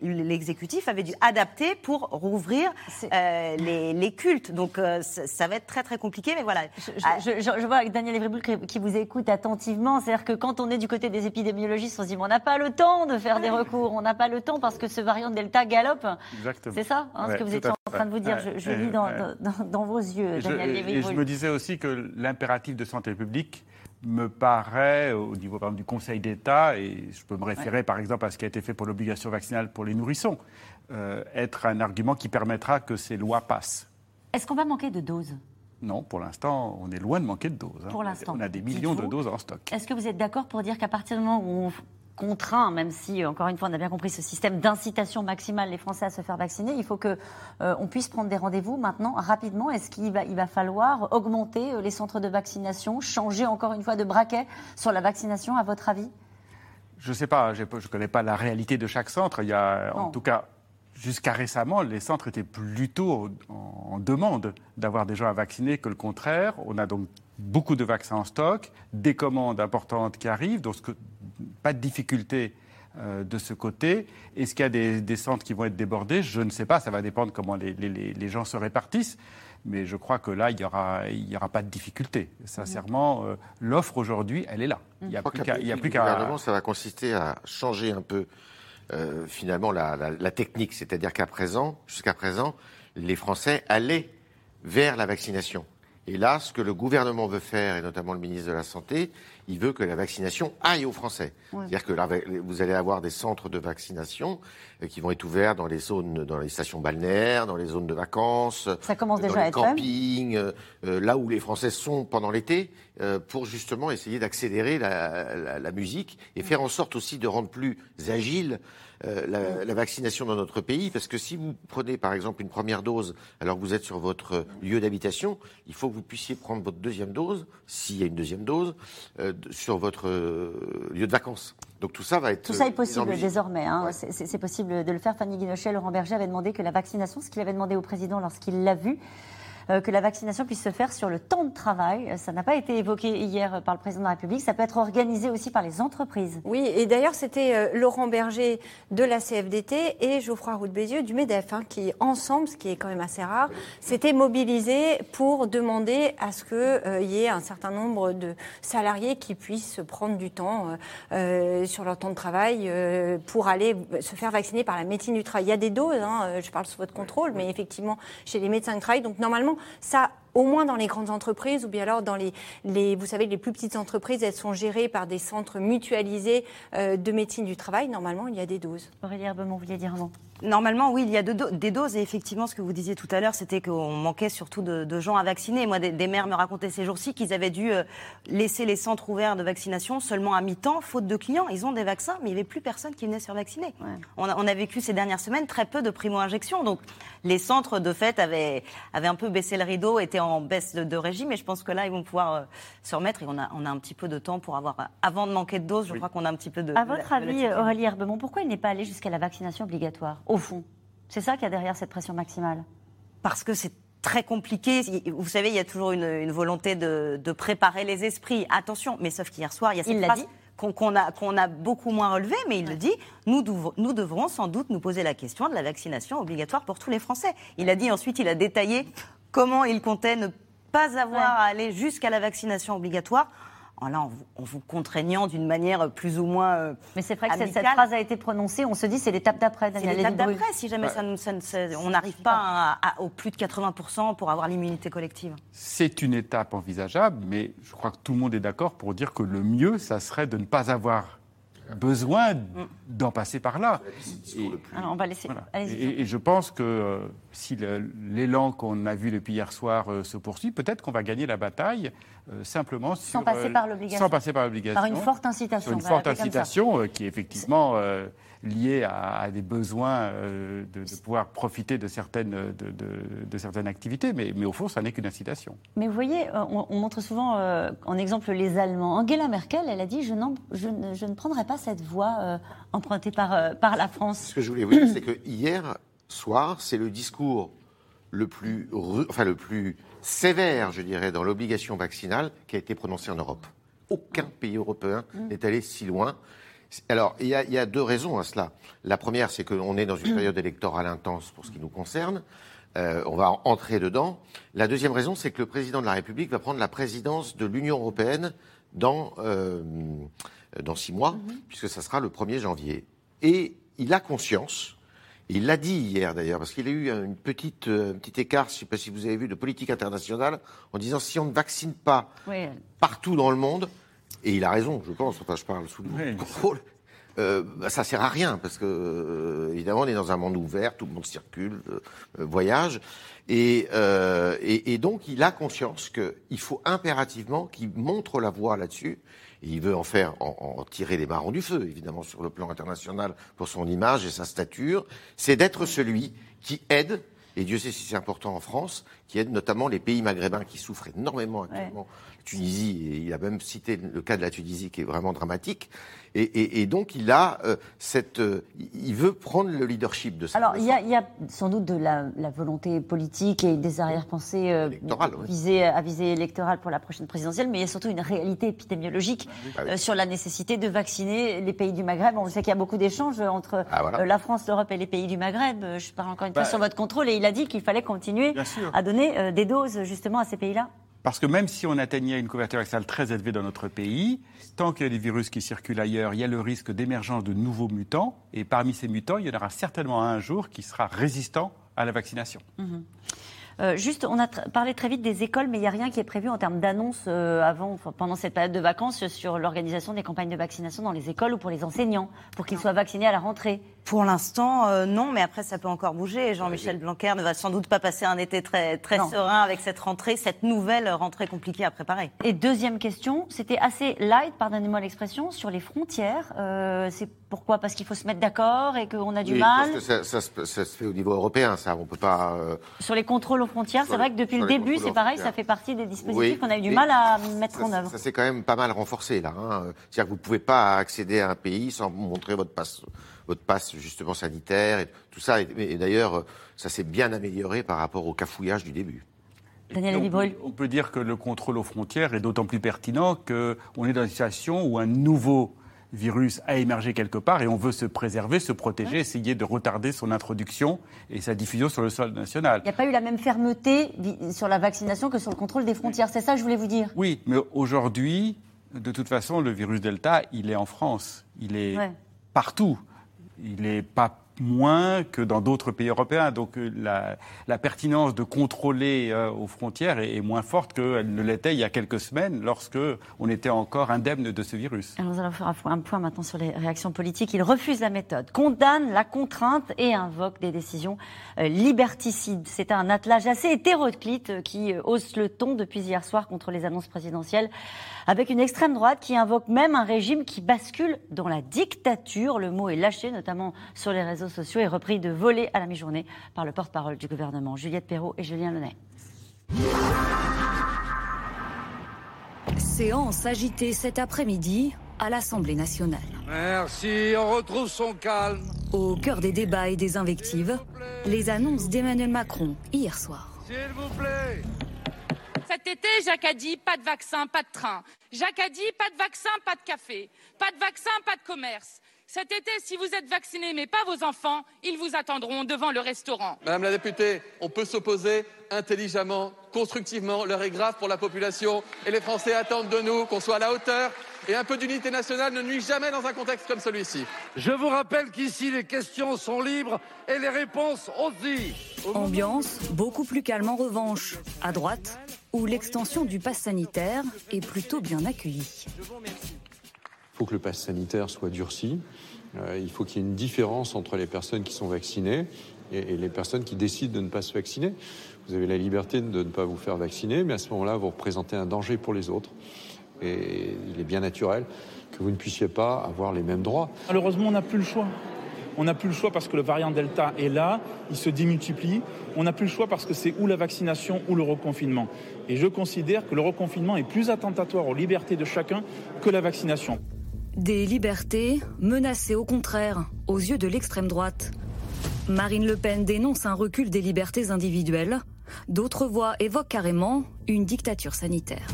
l'exécutif avait dû adapter pour rouvrir euh, les, cultes. Donc euh, ça, va être très très compliqué, mais voilà. Je, vois avec Daniel Evryboul qui vous écoute attentivement, c'est-à-dire que quand on est du côté des épidémiologistes, on se dit on n'a pas le temps de faire des recours, on n'a pas le temps parce que ce variant Delta galope. C'est ça hein, ce que vous étiez en train de vous dire. Je, lis dans, dans, vos yeux, Daniel. Et je me disais aussi que l'impératif de santé publique me paraît, au niveau du Conseil d'État, et je peux me référer par exemple à ce qui a été fait pour l'obligation vaccinale pour les nourrissons, euh, être un argument qui permettra que ces lois passent. Est-ce qu'on va manquer de doses? Non, pour l'instant, on est loin de manquer de doses. Hein. Pour l'instant. On a des millions de doses en stock. Est-ce que vous êtes d'accord pour dire qu'à partir du moment où on contraint, même si, encore une fois, on a bien compris ce système d'incitation maximale les Français à se faire vacciner, il faut qu'on euh, on puisse prendre des rendez-vous maintenant rapidement. Est-ce qu'il va, il va falloir augmenter euh, les centres de vaccination, changer encore une fois de braquet sur la vaccination, à votre avis? Je ne sais pas, je ne connais pas la réalité de chaque centre. Il y a, en tout cas, jusqu'à récemment, les centres étaient plutôt en demande d'avoir des gens à vacciner que le contraire. On a donc beaucoup de vaccins en stock, des commandes importantes qui arrivent, donc pas de difficulté euh, de ce côté. Est-ce qu'il y a des, centres qui vont être débordés? Je ne sais pas, ça va dépendre comment les, gens se répartissent. Mais je crois que là, il n'y aura, pas de difficulté. Sincèrement, euh, l'offre aujourd'hui, elle est là. Il n'y a, plus qu'à. Le gouvernement, ça va consister à changer un peu, euh, finalement, la, la technique. C'est-à-dire qu'à présent, jusqu'à présent, les Français allaient vers la vaccination. Et là, ce que le gouvernement veut faire, et notamment le ministre de la Santé, il veut que la vaccination aille aux Français. C'est-à-dire que vous allez avoir des centres de vaccination euh, qui vont être ouverts dans les zones, dans les stations balnéaires, dans les zones de vacances, Ça commence dans déjà les campings, euh, euh, là où les Français sont pendant l'été, pour justement essayer d'accélérer la, la, musique et faire en sorte aussi de rendre plus agile euh, la, vaccination dans notre pays, parce que si vous prenez par exemple une première dose alors que vous êtes sur votre lieu d'habitation, il faut que vous puissiez prendre votre deuxième dose, s'il y a une deuxième dose, euh, sur votre euh, lieu de vacances. Donc tout ça va être. Tout ça est possible désormais. Hein. C'est possible de le faire. Fanny Guinochet, Laurent Berger avait demandé que la vaccination, ce qu'il avait demandé au président lorsqu'il l'a vu, que la vaccination puisse se faire sur le temps de travail. Ça n'a pas été évoqué hier par le président de la République. Ça peut être organisé aussi par les entreprises. Oui, et d'ailleurs, c'était euh, Laurent Berger de la CFDT et Geoffroy Roux Bézieux du MEDEF, hein, qui, ensemble, ce qui est quand même assez rare, s'étaient mobilisés pour demander à ce qu'il euh, y ait un certain nombre de salariés qui puissent prendre du temps sur leur temps de travail pour aller se faire vacciner par la médecine du travail. Il y a des doses, hein, je parle sous votre contrôle, mais effectivement, chez les médecins du travail. Donc, normalement, ça au moins dans les grandes entreprises, ou bien alors dans les, vous savez, les plus petites entreprises, elles sont gérées par des centres mutualisés euh, de médecine du travail. Normalement, il y a des doses. Aurélie Herbemont, vous vouliez dire avant Normalement, oui, il y a des doses. Et effectivement, ce que vous disiez tout à l'heure, c'était qu'on manquait surtout de, gens à vacciner. Moi, des, mères me racontaient ces jours-ci qu'ils avaient dû euh, laisser les centres ouverts de vaccination seulement à mi-temps, faute de clients. Ils ont des vaccins, mais il n'y avait plus personne qui venait se faire vacciner. On, a, vécu ces dernières semaines très peu de primo-injections. Donc, les centres, de fait, avaient, avaient un peu baissé le rideau, étaient en baisse de, régime. Et je pense que là, ils vont pouvoir euh, se remettre. Et on a, on a un petit peu de temps pour avoir, avant de manquer de doses, je crois qu'on a un petit peu de. À votre avis, Aurélie Herbemont, pourquoi il n'est pas allé jusqu'à la vaccination obligatoire, au fond c'est ça qu'il y a derrière cette pression maximale Parce que c'est très compliqué. Vous savez, il y a toujours une, volonté de, préparer les esprits. Attention, mais sauf qu'hier soir, il y a cette phrase qu'on a, beaucoup moins relevée, mais il le dit, nous, nous devrons sans doute nous poser la question de la vaccination obligatoire pour tous les Français. Il a dit ensuite, il a détaillé comment il comptait ne pas avoir à aller jusqu'à la vaccination obligatoire en, vous, contraignant d'une manière plus ou moins. Euh, Mais c'est vrai que cette, phrase a été prononcée, on se dit c'est l'étape d'après, C'est l'étape d'après, si jamais ça, on n'arrive pas au plus de 80% pour avoir l'immunité collective. C'est une étape envisageable, mais je crois que tout le monde est d'accord pour dire que le mieux, ça serait de ne pas avoir besoin d'en passer par là. Et, Alors on va laisser. Et, je pense que euh, si l'élan qu'on a vu depuis hier soir euh, se poursuit, peut-être qu'on va gagner la bataille euh, simplement sans passer par l'obligation. Sans passer par l'obligation. Par une forte incitation. une forte incitation qui est effectivement lié à, des besoins euh, de, pouvoir profiter de certaines, de, certaines activités, mais, mais, au fond, ça n'est qu'une incitation. Mais vous voyez, euh, on, montre souvent euh, en exemple les Allemands. Angela Merkel, elle a dit je, je, je ne prendrai pas cette voie empruntée par, par la France. Ce que je voulais vous dire, c'est que hier soir, c'est le discours le plus, enfin, le plus sévère, je dirais, dans l'obligation vaccinale qui a été prononcé en Europe. Aucun pays européen mm. n'est allé si loin. Alors, il y, a, deux raisons à cela. La première, c'est qu'on est dans une période électorale intense pour ce qui nous concerne. Euh, on va entrer dedans. La deuxième raison, c'est que le président de la République va prendre la présidence de l'Union européenne dans, euh, dans six mois, mhm. puisque ça sera le 1er janvier. Et il a conscience, il l'a dit hier d'ailleurs, parce qu'il a eu une petite, euh, un petit écart, je ne sais pas si vous avez vu, de politique internationale, en disant si on ne vaccine pas partout dans le monde, et il a raison, je pense, enfin je parle sous le contrôle, euh, bah, ça sert à rien parce que euh, évidemment on est dans un monde ouvert, tout le monde circule, euh, euh, voyage, et, et, et, donc il a conscience qu'il faut impérativement qu'il montre la voie là-dessus. Et il veut en faire, en, en, tirer les marrons du feu, évidemment sur le plan international pour son image et sa stature. C'est d'être celui qui aide et Dieu sait si c'est important en France, qui aide notamment les pays maghrébins qui souffrent énormément actuellement Tunisie, et il a même cité le cas de la Tunisie qui est vraiment dramatique. Et, donc il a euh, cette, euh, il veut prendre le leadership de ça. Alors il y, a, sans doute de la, volonté politique et des arrière-pensées euh, visées à visée électorale pour la prochaine présidentielle, mais il y a surtout une réalité épidémiologique ah sur la nécessité de vacciner les pays du Maghreb. On sait qu'il y a beaucoup d'échanges entre ah, la France, l'Europe et les pays du Maghreb. Je parle encore une fois bah, sur votre contrôle et il a dit qu'il fallait continuer à donner des doses justement à ces pays-là. Parce que même si on atteignait une couverture vaccinale très élevée dans notre pays, tant qu'il y a des virus qui circulent ailleurs, il y a le risque d'émergence de nouveaux mutants. Et parmi ces mutants, il y en aura certainement un jour qui sera résistant à la vaccination. Mhm. Euh, juste, on a parlé très vite des écoles, mais il n'y a rien qui est prévu en termes d'annonces euh, avant, pendant cette période de vacances sur l'organisation des campagnes de vaccination dans les écoles ou pour les enseignants, pour qu'ils soient vaccinés à la rentrée. Pour l'instant, euh, non, mais après, ça peut encore bouger. Jean-Michel Blanquer ne va sans doute pas passer un été très, très serein avec cette rentrée, cette nouvelle rentrée compliquée à préparer. Et deuxième question, c'était assez light, pardonnez-moi l'expression, sur les frontières. Euh, c'est pourquoi? Parce qu'il faut se mettre d'accord et qu'on a du mal parce que ça, ça, se fait au niveau européen, ça. On peut pas. Euh, sur les contrôles aux frontières, c'est vrai que depuis le début, c'est pareil, ça fait partie des dispositifs qu'on a eu du mal à mettre en œuvre. Ça s'est quand même pas mal renforcé, là. Hein. C'est-à-dire que vous ne pouvez pas accéder à un pays sans montrer votre passe votre passe justement sanitaire et tout ça. Et, d'ailleurs, ça s'est bien amélioré par rapport au cafouillage du début. Daniel on, on peut dire que le contrôle aux frontières est d'autant plus pertinent qu'on est dans une situation où un nouveau virus a émergé quelque part et on veut se préserver, se protéger, essayer de retarder son introduction et sa diffusion sur le sol national. Il n'y a pas eu la même fermeté sur la vaccination que sur le contrôle des frontières, c'est ça que je voulais vous dire? Oui, mais aujourd'hui, de toute façon, le virus Delta, il est en France, il est partout il n'est pas moins que dans d'autres pays européens. Donc euh, la, pertinence de contrôler euh, aux frontières est, moins forte qu'elle ne l'était il y a quelques semaines lorsque on était encore indemne de ce virus. Alors nous allons faire un point maintenant sur les réactions politiques. Il refuse la méthode, condamne la contrainte et invoque des décisions euh, liberticides. C'est un attelage assez hétéroclite qui hausse le ton depuis hier soir contre les annonces présidentielles avec une extrême droite qui invoque même un régime qui bascule dans la dictature. Le mot est lâché, notamment sur les réseaux sociaux, et repris de voler à la mi-journée par le porte-parole du gouvernement, Juliette Perrault et Julien Lenay. Séance agitée cet après-midi à l'Assemblée nationale. Merci, on retrouve son calme. Au cœur des débats et des invectives, les annonces d'Emmanuel Macron hier soir. S'il vous plaît. Cet été, Jacques a dit pas de vaccin, pas de train. Jacques a dit pas de vaccin, pas de café. Pas de vaccin, pas de commerce. Cet été, si vous êtes vacciné mais pas vos enfants, ils vous attendront devant le restaurant. Madame la députée, on peut s'opposer intelligemment, constructivement. L'heure est grave pour la population et les Français attendent de nous qu'on soit à la hauteur. Et un peu d'unité nationale ne nuit jamais dans un contexte comme celui-ci. Je vous rappelle qu'ici, les questions sont libres et les réponses aussi. Ambiance beaucoup plus calme en revanche. À droite, où l'extension du pass sanitaire est plutôt bien accueillie. Il faut que le pass sanitaire soit durci. Euh, il faut qu'il y ait une différence entre les personnes qui sont vaccinées et, les personnes qui décident de ne pas se vacciner. Vous avez la liberté de ne pas vous faire vacciner, mais à ce moment-là, vous représentez un danger pour les autres. Et il est bien naturel que vous ne puissiez pas avoir les mêmes droits. Malheureusement, on n'a plus le choix. On n'a plus le choix parce que le variant Delta est là, il se démultiplie. On n'a plus le choix parce que c'est ou la vaccination ou le reconfinement. Et je considère que le reconfinement est plus attentatoire aux libertés de chacun que la vaccination. Des libertés menacées au contraire, aux yeux de l'extrême droite. Marine Le Pen dénonce un recul des libertés individuelles. D'autres voix évoquent carrément une dictature sanitaire.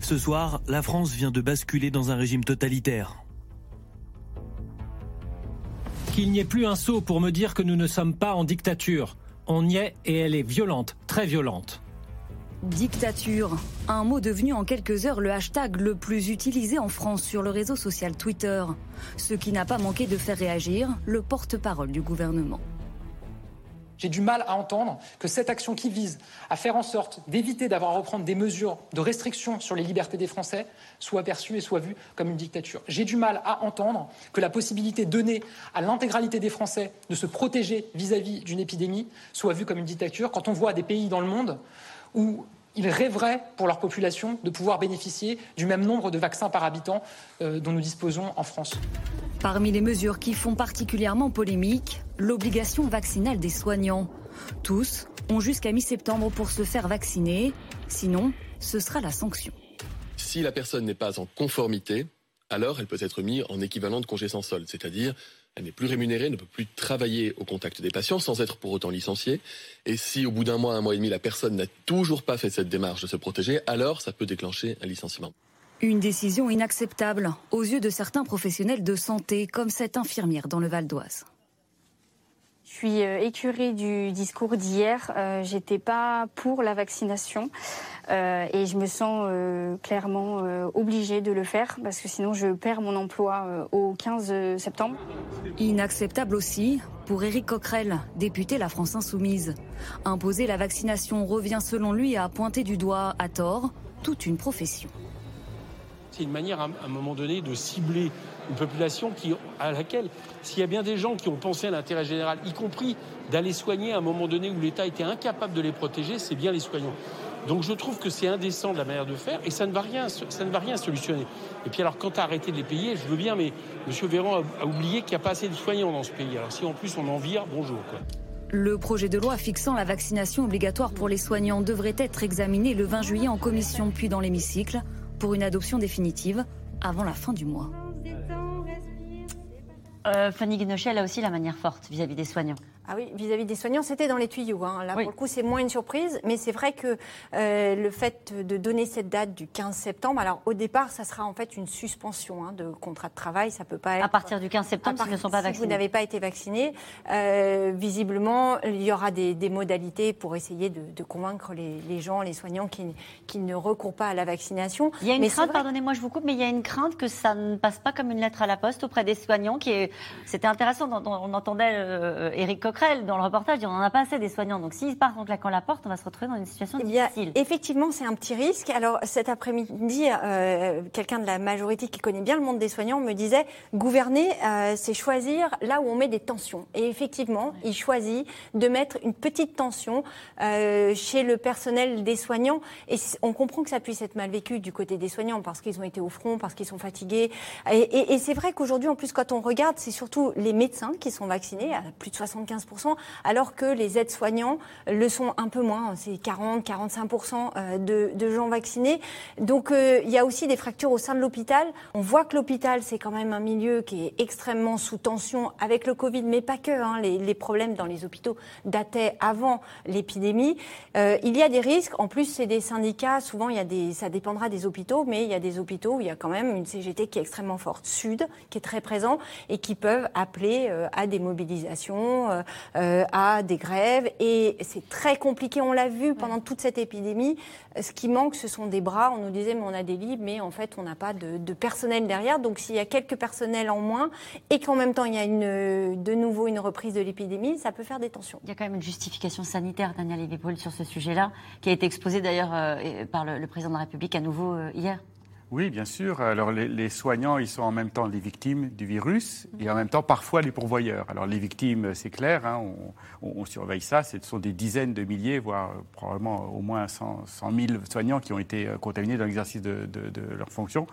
Ce soir, la France vient de basculer dans un régime totalitaire. Qu'il n'y ait plus un saut pour me dire que nous ne sommes pas en dictature. On y est et elle est violente, très violente. Dictature, un mot devenu en quelques heures le hashtag le plus utilisé en France sur le réseau social Twitter, ce qui n'a pas manqué de faire réagir le porte-parole du gouvernement. J'ai du mal à entendre que cette action qui vise à faire en sorte d'éviter d'avoir à reprendre des mesures de restriction sur les libertés des Français soit perçue et soit vue comme une dictature. J'ai du mal à entendre que la possibilité donnée à l'intégralité des Français de se protéger vis-à-vis d'une épidémie soit vue comme une dictature quand on voit des pays dans le monde où ils rêveraient pour leur population de pouvoir bénéficier du même nombre de vaccins par habitant euh, dont nous disposons en France. Parmi les mesures qui font particulièrement polémique, l'obligation vaccinale des soignants. Tous ont jusqu'à mi-septembre pour se faire vacciner, sinon ce sera la sanction. Si la personne n'est pas en conformité, alors elle peut être mise en équivalent de congé sans solde, c'est-à-dire elle n'est plus rémunérée, ne peut plus travailler au contact des patients sans être pour autant licenciée. Et si au bout d'un mois, un mois et demi, la personne n'a toujours pas fait cette démarche de se protéger, alors ça peut déclencher un licenciement. Une décision inacceptable aux yeux de certains professionnels de santé, comme cette infirmière dans le Val d'Oise. Je suis euh, écurée du discours d'hier. Euh, j'étais pas pour la vaccination euh, et je me sens clairement obligée de le faire parce que sinon je perds mon emploi au 15 septembre. Inacceptable aussi pour Éric Coquerel, député La France Insoumise. Imposer la vaccination revient selon lui à pointer du doigt, à tort, toute une profession. C'est une manière à un moment donné de cibler une population qui, à laquelle, s'il y a bien des gens qui ont pensé à l'intérêt général, y compris d'aller soigner à un moment donné où l'État était incapable de les protéger, c'est bien les soignants. Donc je trouve que c'est indécent de la manière de faire et ça ne va rien, ça ne va rien solutionner. Et puis alors quand tu as arrêté de les payer, je veux bien, mais M. Véran a, oublié qu'il n'y a pas assez de soignants dans ce pays. Alors si en plus on en vire, bonjour. Le projet de loi fixant la vaccination obligatoire pour les soignants devrait être examiné le 20 juillet en commission puis dans l'hémicycle pour une adoption définitive avant la fin du mois. Euh, Fanny Guinochet, a aussi la manière forte vis-à-vis des soignants. Ah oui, vis-à-vis des soignants, c'était dans les tuyaux. Hein. Là, pour le coup, c'est moins une surprise, mais c'est vrai que euh, le fait de donner cette date du 15 septembre, alors au départ, ça sera en fait une suspension hein, de contrat de travail. Ça peut pas être à partir du 15 septembre s'ils ne sont pas vaccinés. Si vous n'avez pas été vacciné, euh, visiblement, il y aura des, modalités pour essayer de, convaincre les, gens, les soignants, qui, ne recourent pas à la vaccination. Il y a une crainte, pardonnez-moi, je vous coupe, mais il y a une crainte que ça ne passe pas comme une lettre à la poste auprès des soignants. Qui est, c'était intéressant. On entendait euh, Éric dans le reportage, on n'en a pas assez des soignants. Donc s'ils partent en claquant la porte, on va se retrouver dans une situation eh difficile. effectivement, c'est un petit risque. Alors cet après-midi, euh, quelqu'un de la majorité qui connaît bien le monde des soignants me disait gouverner, euh, c'est choisir là où on met des tensions. Et effectivement, il choisit de mettre une petite tension euh, chez le personnel des soignants. Et on comprend que ça puisse être mal vécu du côté des soignants parce qu'ils ont été au front, parce qu'ils sont fatigués. Et, et c'est vrai qu'aujourd'hui, en plus, quand on regarde, c'est surtout les médecins qui sont vaccinés à plus de 75 75%, alors que les aides-soignants le sont un peu moins. C'est 40-45% de, de, gens vaccinés. Donc il y a aussi des fractures au sein de l'hôpital. On voit que l'hôpital, c'est quand même un milieu qui est extrêmement sous tension avec le Covid, mais pas que. Hein. Les, les, problèmes dans les hôpitaux dataient avant l'épidémie. il y a des risques. En plus, c'est des syndicats. Souvent, il y a des, ça dépendra des hôpitaux, mais il y a des hôpitaux où il y a quand même une CGT qui est extrêmement forte, Sud, qui est très présent et qui peuvent appeler euh, à des mobilisations, euh, euh, à des grèves. Et c'est très compliqué. On l'a vu pendant toute cette épidémie. Ce qui manque, ce sont des bras. On nous disait, mais on a des lits, mais en fait, on n'a pas de, de, personnel derrière. Donc, s'il y a quelques personnels en moins et qu'en même temps, il y a une, de nouveau une reprise de l'épidémie, ça peut faire des tensions. Il y a quand même une justification sanitaire, Daniel Lévy-Paul, sur ce sujet-là, qui a été exposée d'ailleurs par le, le, président de la République à nouveau hier. Oui, bien sûr. Alors les, soignants, ils sont en même temps les victimes du virus et en même temps parfois les pourvoyeurs. Alors les victimes, c'est clair, hein, on, surveille ça. Ce sont des dizaines de milliers, voire probablement au moins 100, 000 soignants qui ont été euh, contaminés dans l'exercice de, leurs fonctions.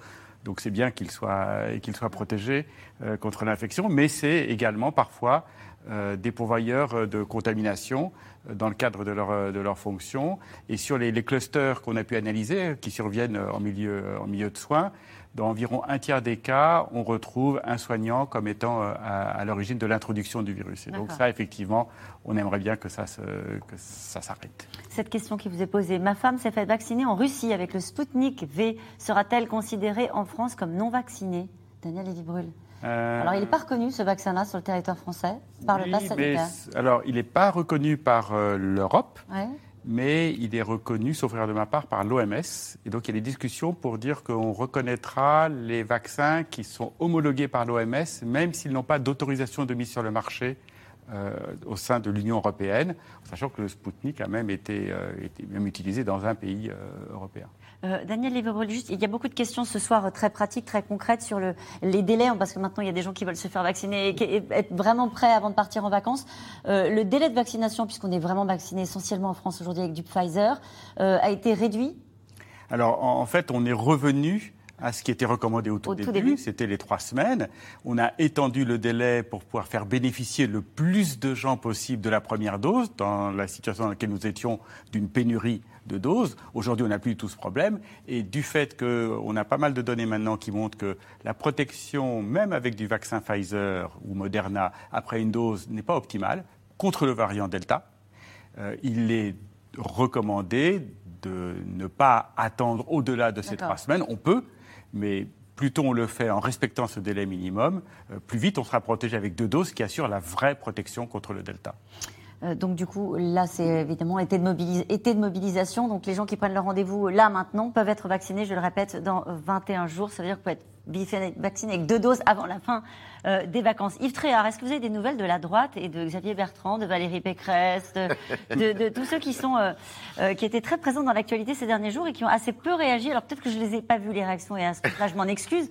Donc c'est bien qu'ils soient, qu'ils soient protégés euh, contre l'infection, mais c'est également parfois euh, des pourvoyeurs de contamination dans le cadre de leur, de leur fonction. Et sur les, clusters qu'on a pu analyser, qui surviennent en milieu, en milieu de soins, dans environ un tiers des cas, on retrouve un soignant comme étant euh, à, l'origine de l'introduction du virus. Et donc ça, effectivement, on aimerait bien que ça, que ça s'arrête. Cette question qui vous est posée, ma femme s'est faite vacciner en Russie avec le Sputnik V. Sera-t-elle considérée en France comme non vaccinée? Daniel Evibrul euh, alors, il n'est pas reconnu, ce vaccin-là, sur le territoire français, par le pass sanitaire Alors, il n'est pas reconnu par euh, l'Europe, mais il est reconnu, sauf erreur de ma part, par l'OMS. Et donc, il y a des discussions pour dire qu'on reconnaîtra les vaccins qui sont homologués par l'OMS, même s'ils n'ont pas d'autorisation de mise sur le marché euh, au sein de l'Union européenne, sachant que le Sputnik a même été, été même utilisé dans un pays européen. Euh, Daniel Lévebrel, juste, il y a beaucoup de questions ce soir euh, très pratiques, très concrètes sur le, les délais, hein, parce que maintenant il y a des gens qui veulent se faire vacciner et, être vraiment prêts avant de partir en vacances. Euh, le délai de vaccination, puisqu'on est vraiment vacciné essentiellement en France aujourd'hui avec du Pfizer, a été réduit? Alors en, fait, on est revenu à ce qui était recommandé au tout, début, c'était les trois semaines. On a étendu le délai pour pouvoir faire bénéficier le plus de gens possible de la première dose, dans la situation dans laquelle nous étions d'une pénurie de doses. Aujourd'hui, on n'a plus du tout ce problème. Et du fait qu'on a pas mal de données maintenant qui montrent que la protection, même avec du vaccin Pfizer ou Moderna, après une dose, n'est pas optimale contre le variant Delta, euh, il est recommandé de ne pas attendre au-delà de ces trois semaines. On peut, mais plus tôt on le fait en respectant ce délai minimum, euh, plus vite on sera protégé avec deux doses qui assurent la vraie protection contre le Delta. Euh, donc du coup, là, c'est évidemment été de, mobilisation. Donc les gens qui prennent leur rendez-vous là maintenant peuvent être vaccinés, je le répète, dans 21 jours. Ça veut dire qu'on peut être vacciné avec deux doses avant la fin euh, des vacances. Yves Tréhard, est-ce que vous avez des nouvelles de la droite et de Xavier Bertrand, de Valérie Pécresse, de, tous ceux qui, sont, euh, euh, qui étaient très présents dans l'actualité ces derniers jours et qui ont assez peu réagi? Alors peut-être que je ne les ai pas vus, les réactions, et à ce là je m'en excuse,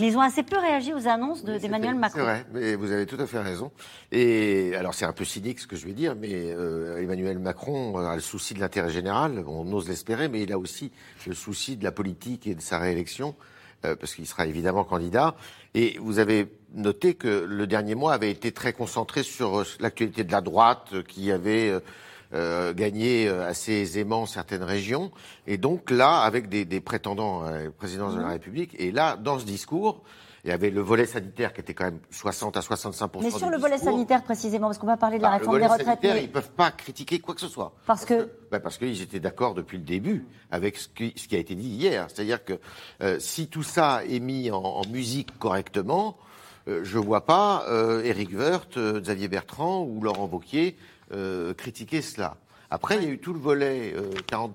mais ils ont assez peu réagi aux annonces d'Emmanuel Macron. C'est vrai, mais vous avez tout à fait raison. Et alors c'est un peu cynique ce que je vais dire, mais Emmanuel Macron a le souci de l'intérêt général, on ose l'espérer, mais il a aussi le souci de la politique et de sa réélection. Euh, parce qu'il sera évidemment candidat. Et vous avez noté que le dernier mois avait été très concentré sur euh, l'actualité de la droite, euh, qui avait gagné assez aisément certaines régions. Et donc là, avec des, des prétendants à la présidence de la mmh. République, et là, dans ce discours, il y avait le volet sanitaire qui était quand même 60 à 65 Mais sur le volet sanitaire précisément, parce qu'on va parler de la bah, réforme des retraites. Sanitaire, Ils ne peuvent pas critiquer quoi que ce soit. Parce, que, bah, Parce qu'ils étaient d'accord depuis le début avec ce qui, ce qui a été dit hier. C'est-à-dire que euh, si tout ça est mis en, musique correctement, euh, je ne vois pas euh, Éric Woerth, euh, Xavier Bertrand ou Laurent Wauquiez critiquer cela. Après, il y a eu tout le volet 40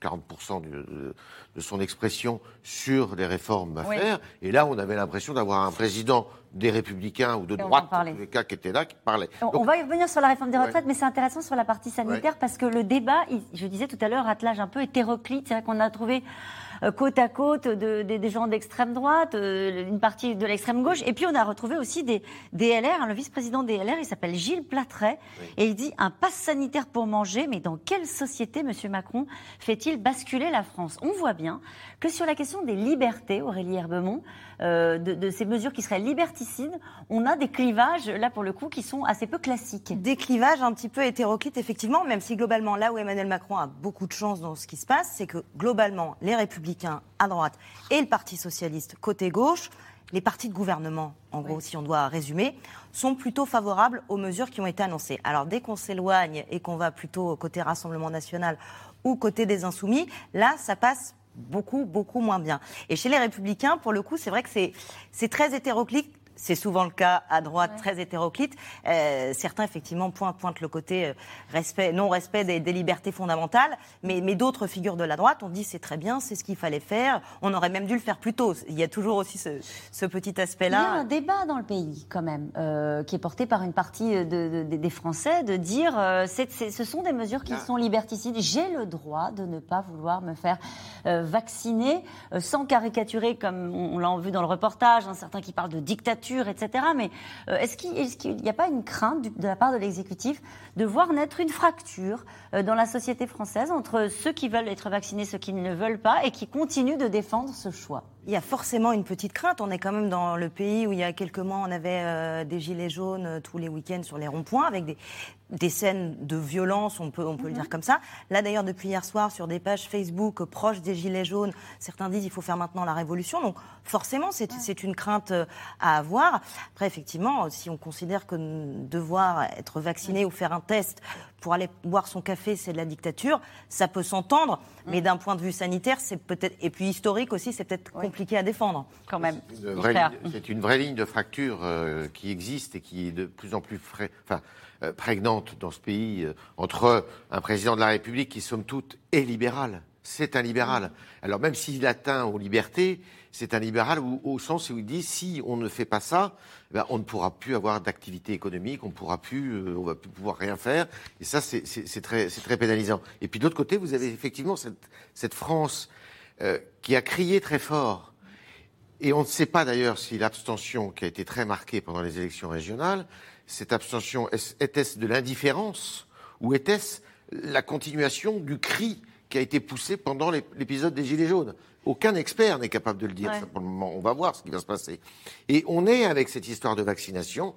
40% de, de, son expression sur les réformes à faire. Et là, on avait l'impression d'avoir un président des Républicains ou de droite, les cas qui étaient là, qui parlait. On, va y revenir sur la réforme des retraites, mais c'est intéressant sur la partie sanitaire parce que le débat, je disais tout à l'heure, attelage un peu hétéroclite. C'est vrai qu'on a trouvé euh, côte à côte de, des gens d'extrême droite, euh, une partie de l'extrême gauche. Et puis on a retrouvé aussi des, DLR, hein, le vice-président des LR, il s'appelle Gilles Platret, et il dit un pass sanitaire pour manger, mais dans quelle société, Monsieur Macron, fait-il basculer la France? On voit bien que sur la question des libertés, Aurélie Herbemont, euh, de, ces mesures qui seraient liberticides, liberticide, on a des clivages, là pour le coup, qui sont assez peu classiques. Des clivages un petit peu hétéroclites, effectivement, même si globalement, là où Emmanuel Macron a beaucoup de chance dans ce qui se passe, c'est que globalement, les républicains à droite et le Parti socialiste côté gauche, les partis de gouvernement, en gros, si on doit résumer, sont plutôt favorables aux mesures qui ont été annoncées. Alors dès qu'on s'éloigne et qu'on va plutôt côté Rassemblement national ou côté des insoumis, là, ça passe beaucoup, beaucoup moins bien. Et chez les républicains, pour le coup, c'est vrai que c'est très hétéroclite c'est souvent le cas à droite, très hétéroclite. Euh, certains, effectivement, pointent, le côté euh, respect, non-respect des, libertés fondamentales, mais, mais d'autres figures de la droite ont dit c'est très bien, c'est ce qu'il fallait faire, on aurait même dû le faire plus tôt. Il y a toujours aussi ce, petit aspect-là. Il y a un débat dans le pays, quand même, euh, qui est porté par une partie des Français, de dire ce sont des mesures qui ah. sont liberticides. J'ai le droit de ne pas vouloir me faire vacciner, sans caricaturer, comme on, l'a vu dans le reportage, un certain qui parle de dictature etc. Mais euh, est-ce qu'il n'y a pas une crainte de la part de l'exécutif de voir naître une fracture euh, dans la société française entre ceux qui veulent être vaccinés, ceux qui ne le veulent pas, et qui continuent de défendre ce choix? Il y a forcément une petite crainte. On est quand même dans le pays où il y a quelques mois, on avait euh, des gilets jaunes tous les week-ends sur les ronds-points avec des, des, scènes de violence, on peut, on peut le dire mhm. comme ça. Là, d'ailleurs, depuis hier soir, sur des pages Facebook proches des gilets jaunes, certains disent qu'il faut faire maintenant la révolution. Donc, forcément, c'est une crainte à avoir. Après, effectivement, si on considère que devoir être vacciné ou faire un test pour aller boire son café, c'est de la dictature, ça peut s'entendre, mais mm. d'un point de vue sanitaire, c'est peut-être et puis historique aussi, c'est peut-être compliqué à défendre quand même. C'est une, vraie ligne de fracture euh, qui existe et qui est de plus en plus frais, enfin, euh, prégnante dans ce pays euh, entre un président de la République qui, somme toute, est libéral. C'est un libéral. Alors même s'il atteint aux libertés, c'est un libéral au sens où il dit si on ne fait pas ça, ben, on ne pourra plus avoir d'activité économique, on pourra plus, euh, on va plus pouvoir rien faire. Et ça, c'est très, très pénalisant. Et puis de l'autre côté, vous avez effectivement cette, cette France euh, qui a crié très fort. Et on ne sait pas d'ailleurs si l'abstention qui a été très marquée pendant les élections régionales, cette abstention, était-ce de l'indifférence ou était-ce la continuation du cri qui a été poussé pendant l'épisode des Gilets jaunes? Aucun expert n'est capable de le dire pour le moment. On va voir ce qui va se passer. Et on est avec cette histoire de vaccination,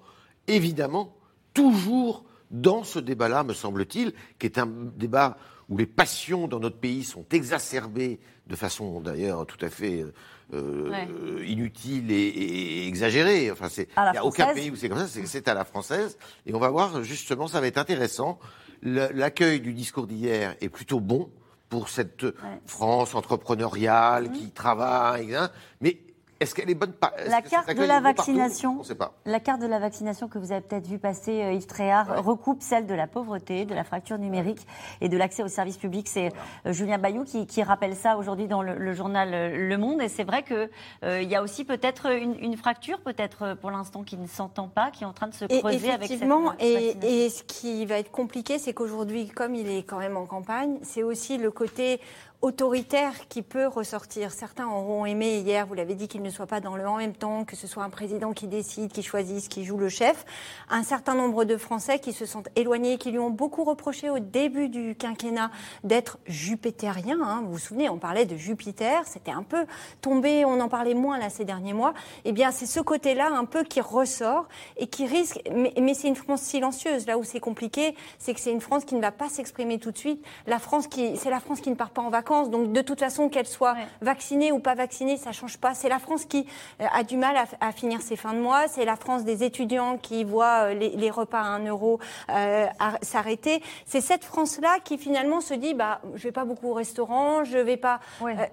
évidemment, toujours dans ce débat-là, me semble-t-il, qui est un débat où les passions dans notre pays sont exacerbées de façon d'ailleurs tout à fait euh, inutile et, exagérée. Enfin, il n'y a aucun pays où c'est comme ça, c'est à la française. Et on va voir, justement, ça va être intéressant. L'accueil du discours d'hier est plutôt bon pour cette France entrepreneuriale qui travaille. Hein. Mais est-ce qu'elle est bonne La carte de la vaccination, la carte de la vaccination que vous avez peut-être vu passer, euh, Yves Tréhard, recoupe celle de la pauvreté, de la fracture numérique et de l'accès aux services publics. C'est euh, Julien Bayou qui, rappelle ça aujourd'hui dans le, journal euh, Le Monde. Et c'est vrai qu'il il y a aussi peut-être une, fracture, peut-être pour l'instant qui ne s'entend pas, qui est en train de se creuser avec cette et, et ce qui va être compliqué, c'est qu'aujourd'hui, comme il est quand même en campagne, c'est aussi le côté autoritaire qui peut ressortir. Certains auront aimé hier, vous l'avez dit, qu'il ne soit pas dans le en même temps, que ce soit un président qui décide, qui choisisse, qui joue le chef. Un certain nombre de Français qui se sont éloignés, qui lui ont beaucoup reproché au début du quinquennat d'être jupitérien. Hein. Vous vous souvenez, on parlait de Jupiter, c'était un peu tombé, on en parlait moins là ces derniers mois. Eh bien, c'est ce côté-là un peu qui ressort et qui risque, mais, mais c'est une France silencieuse. Là où c'est compliqué, c'est que c'est une France qui ne va pas s'exprimer tout de suite. La France qui, c'est la France qui ne part pas en vacances donc de toute façon, qu'elle soit vaccinée ou pas vaccinée, ça change pas. C'est la France qui euh, a du mal à, finir ses fins de mois. C'est la France des étudiants qui voient euh, les, repas à 1 euro euh, s'arrêter. C'est cette France-là qui finalement se dit, bah, je vais pas beaucoup au restaurant, je vais pas.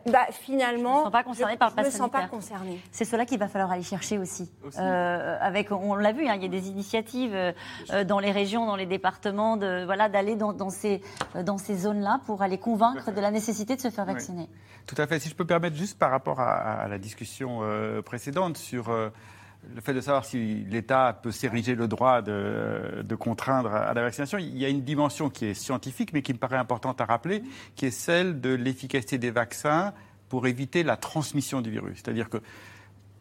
bah, finalement, je me sens pas concernée par le me sens pas concernée. C'est cela qu'il va falloir aller chercher aussi. avec, on l'a vu, hein, il y a des initiatives dans les régions, dans les départements, de voilà, d'aller dans, dans, ces dans ces zones-là pour aller convaincre de la nécessité de se faire vacciner. Tout à fait. Si je peux permettre juste par rapport à, la discussion euh, précédente sur euh, le fait de savoir si l'État peut s'ériger le droit de, contraindre à la vaccination, il y a une dimension qui est scientifique, mais qui me paraît importante à rappeler, qui est celle de l'efficacité des vaccins pour éviter la transmission du virus. C'est-à-dire que,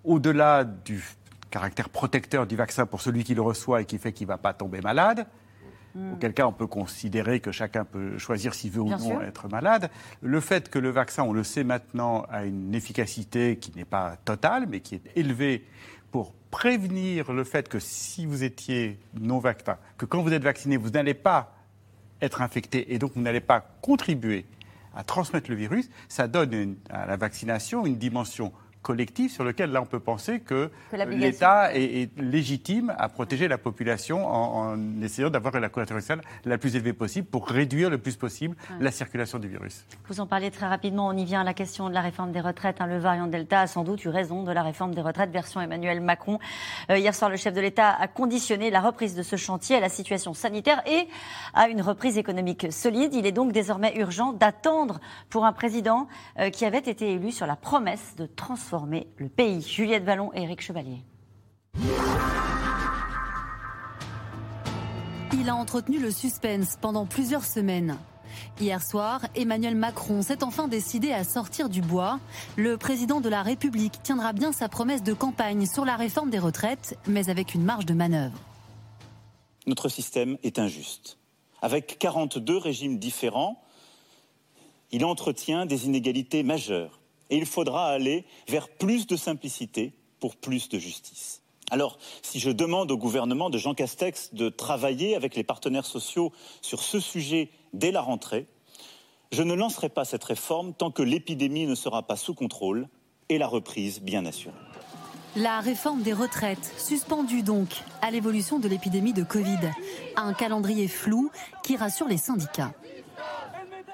au-delà du caractère protecteur du vaccin pour celui qui le reçoit et qui fait qu'il ne va pas tomber malade, Hmm. Auquel cas, on peut considérer que chacun peut choisir s'il veut ou non être malade. Le fait que le vaccin, on le sait maintenant, a une efficacité qui n'est pas totale, mais qui est élevée pour prévenir le fait que si vous étiez non vacciné, que quand vous êtes vacciné, vous n'allez pas être infecté et donc vous n'allez pas contribuer à transmettre le virus, ça donne à la vaccination une dimension collectif sur lequel, là, on peut penser que, l'État est, légitime à protéger la population en, essayant d'avoir la couverture vaccinale la plus élevée possible pour réduire le plus possible la circulation du virus. Vous en parlez très rapidement. On y vient à la question de la réforme des retraites. Hein. Le variant Delta a sans doute eu raison de la réforme des retraites, version Emmanuel Macron. Euh, hier soir, le chef de l'État a conditionné la reprise de ce chantier à la situation sanitaire et à une reprise économique solide. Il est donc désormais urgent d'attendre pour un président euh, qui avait été élu sur la promesse de transformer le pays. Juliette Vallon et Éric Chevalier. Il a entretenu le suspense pendant plusieurs semaines. Hier soir, Emmanuel Macron s'est enfin décidé à sortir du bois. Le président de la République tiendra bien sa promesse de campagne sur la réforme des retraites, mais avec une marge de manœuvre. Notre système est injuste. Avec 42 régimes différents, il entretient des inégalités majeures et il faudra aller vers plus de simplicité pour plus de justice. Alors, si je demande au gouvernement de Jean Castex de travailler avec les partenaires sociaux sur ce sujet dès la rentrée, je ne lancerai pas cette réforme tant que l'épidémie ne sera pas sous contrôle et la reprise bien assurée. La réforme des retraites, suspendue donc à l'évolution de l'épidémie de Covid. Un calendrier flou qui rassure les syndicats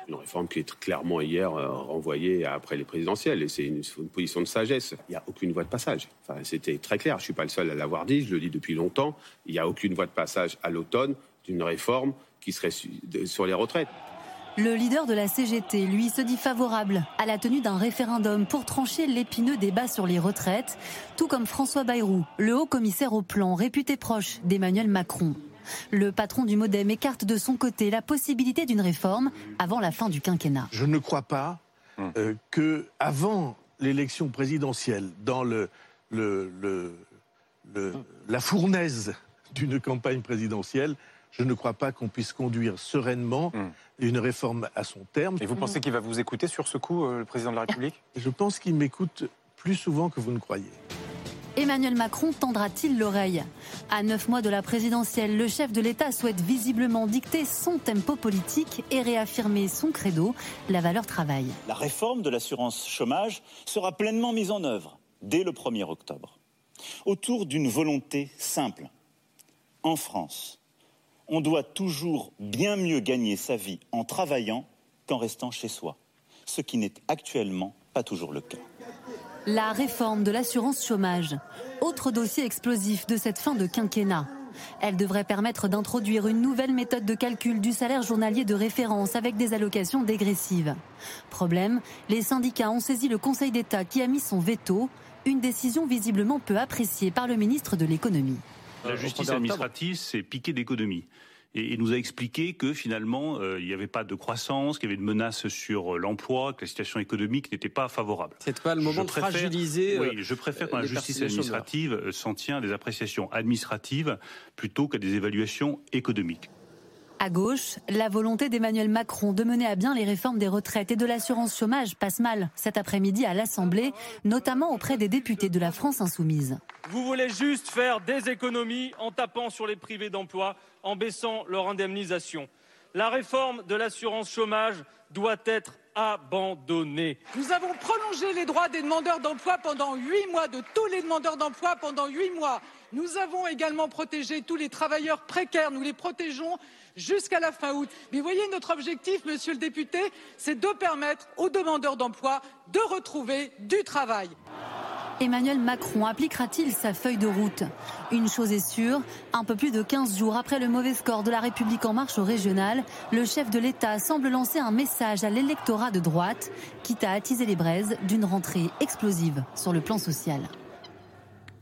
une réforme qui est clairement hier euh, renvoyée après les présidentielles. Et c'est une, position de sagesse. Il n'y a aucune voie de passage. C'était très clair. Je ne suis pas le seul à l'avoir dit. Je le dis depuis longtemps. Il n'y a aucune voie de passage à l'automne d'une réforme qui serait sur les retraites. Le leader de la CGT, lui, se dit favorable à la tenue d'un référendum pour trancher l'épineux débat sur les retraites, tout comme François Bayrou, le haut commissaire au plan réputé proche d'Emmanuel Macron. Le patron du Modem écarte de son côté la possibilité d'une réforme avant la fin du quinquennat. Je ne crois pas hum. euh, que avant l'élection présidentielle, dans le, la fournaise d'une campagne présidentielle, je ne crois pas qu'on puisse conduire sereinement hum. une réforme à son terme. Et vous pensez qu'il va vous écouter sur ce coup, euh, le président de la République? Je pense qu'il m'écoute plus souvent que vous ne croyez. Emmanuel Macron tendra-t-il l'oreille À neuf mois de la présidentielle, le chef de l'État souhaite visiblement dicter son tempo politique et réaffirmer son credo, la valeur travail. La réforme de l'assurance chômage sera pleinement mise en œuvre dès le 1er octobre, autour d'une volonté simple. En France, on doit toujours bien mieux gagner sa vie en travaillant qu'en restant chez soi, ce qui n'est actuellement pas toujours le cas. La réforme de l'assurance chômage. Autre dossier explosif de cette fin de quinquennat. Elle devrait permettre d'introduire une nouvelle méthode de calcul du salaire journalier de référence avec des allocations dégressives. Problème, les syndicats ont saisi le Conseil d'État qui a mis son veto, une décision visiblement peu appréciée par le ministre de l'économie. La justice administrative, c'est piqué d'économie et, nous a expliqué que finalement, euh, il n'y avait pas de croissance, qu'il y avait une menace sur euh, l'emploi, que la situation économique n'était pas favorable. C'est pas le moment de fragiliser. Oui, je préfère que la justice administrative euh, s'en tient à des appréciations administratives plutôt qu'à des évaluations économiques. À gauche, la volonté d'Emmanuel Macron de mener à bien les réformes des retraites et de l'assurance chômage passe mal cet après-midi à l'Assemblée, notamment auprès des députés de la France insoumise. Vous voulez juste faire des économies en tapant sur les privés d'emploi, en baissant leur indemnisation. La réforme de l'assurance chômage doit être abandonnée. Nous avons prolongé les droits des demandeurs d'emploi pendant huit mois, de tous les demandeurs d'emploi pendant huit mois. Nous avons également protégé tous les travailleurs précaires. Nous les protégeons jusqu'à la fin août. Mais voyez, notre objectif, monsieur le député, c'est de permettre aux demandeurs d'emploi de retrouver du travail. Emmanuel Macron appliquera-t-il sa feuille de route? Une chose est sûre, un peu plus de 15 jours après le mauvais score de la République en marche au régional, le chef de l'État semble lancer un message à l'électorat de droite, quitte à attiser les braises d'une rentrée explosive sur le plan social.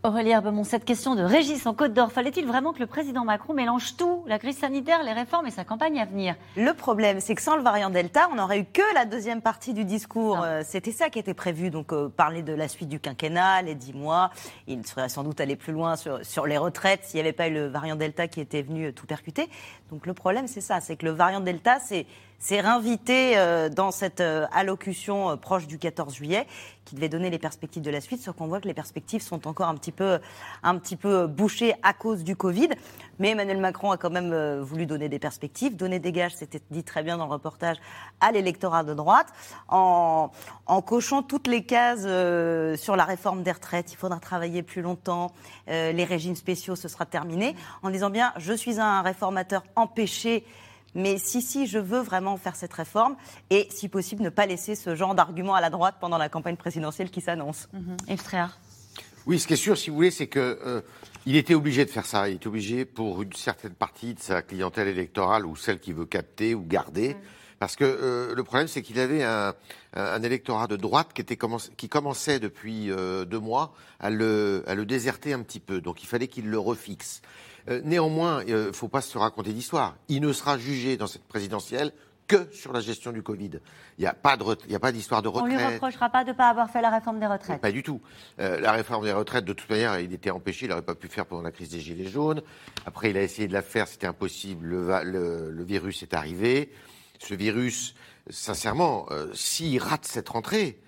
Aurélie Herbemont, cette question de Régis en Côte d'Or, fallait-il vraiment que le président Macron mélange tout, la crise sanitaire, les réformes et sa campagne à venir? Le problème, c'est que sans le variant Delta, on n'aurait eu que la deuxième partie du discours. Euh, c'était ça qui était prévu, donc euh, parler de la suite du quinquennat, les dix mois. Il serait sans doute allé plus loin sur, sur les retraites s'il n'y avait pas eu le variant Delta qui était venu euh, tout percuter. Donc le problème, c'est ça, c'est que le variant Delta, c'est s'est réinvité euh, dans cette euh, allocution euh, proche du 14 juillet, qui devait donner les perspectives de la suite, sauf qu'on voit que les perspectives sont encore un petit peu, un petit peu bouchées à cause du Covid. Mais Emmanuel Macron a quand même voulu donner des perspectives, donner des gages, c'était dit très bien dans le reportage, à l'électorat de droite, en, en, cochant toutes les cases sur la réforme des retraites. Il faudra travailler plus longtemps, les régimes spéciaux, ce sera terminé, en disant bien, je suis un réformateur empêché mais si, si, je veux vraiment faire cette réforme et, si possible, ne pas laisser ce genre d'argument à la droite pendant la campagne présidentielle qui s'annonce. Mmh. frère? Oui, ce qui est sûr, si vous voulez, c'est que. Euh, il était obligé de faire ça. Il était obligé pour une certaine partie de sa clientèle électorale ou celle qu'il veut capter ou garder. Mmh. Parce que euh, le problème, c'est qu'il avait un, électorat de droite qui, était qui commençait depuis euh, deux mois à le, à le déserter un petit peu. Donc il fallait qu'il le refixe. Euh, néanmoins, il ne faut pas se raconter d'histoire. Il ne sera jugé dans cette présidentielle que sur la gestion du Covid. Il n'y a pas d'histoire de, retraite. On lui reprochera pas de ne pas avoir fait la réforme des retraites. Pas du tout. Euh, la réforme des retraites, de toute manière, il était empêché, il n'aurait pas pu faire pendant la crise des Gilets jaunes. Après, il a essayé de la faire, c'était impossible. Le, virus est arrivé. Ce virus, sincèrement, euh, s'il rate cette rentrée,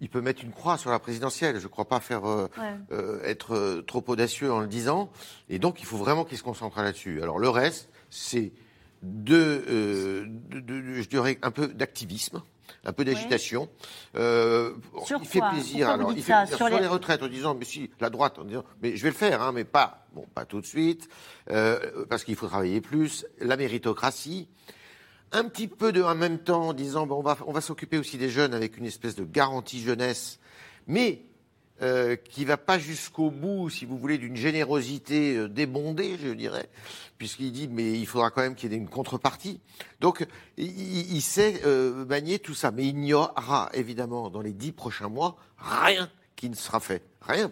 il peut mettre une croix sur la présidentielle. Je ne crois pas faire euh, euh, être euh, trop audacieux en le disant. Et donc, il faut vraiment qu'il se concentre là-dessus. Alors, le reste, c'est de, je dirais, un peu d'activisme un peu d'agitation. Euh, il fait plaisir. Alors, il fait sur, les... retraites en disant, mais si, la droite en disant, mais je vais le faire, hein, mais pas, bon, pas tout de suite, parce qu'il faut travailler plus. La méritocratie, un petit peu de en même temps en disant bon, on va, on va s'occuper aussi des jeunes avec une espèce de garantie jeunesse, mais euh, qui va pas jusqu'au bout, si vous voulez, d'une générosité euh, débondée, je dirais, puisqu'il dit mais il faudra quand même qu'il y ait une contrepartie. Donc il, sait euh, manier tout ça, mais il n'y aura évidemment dans les dix prochains mois rien qui ne sera fait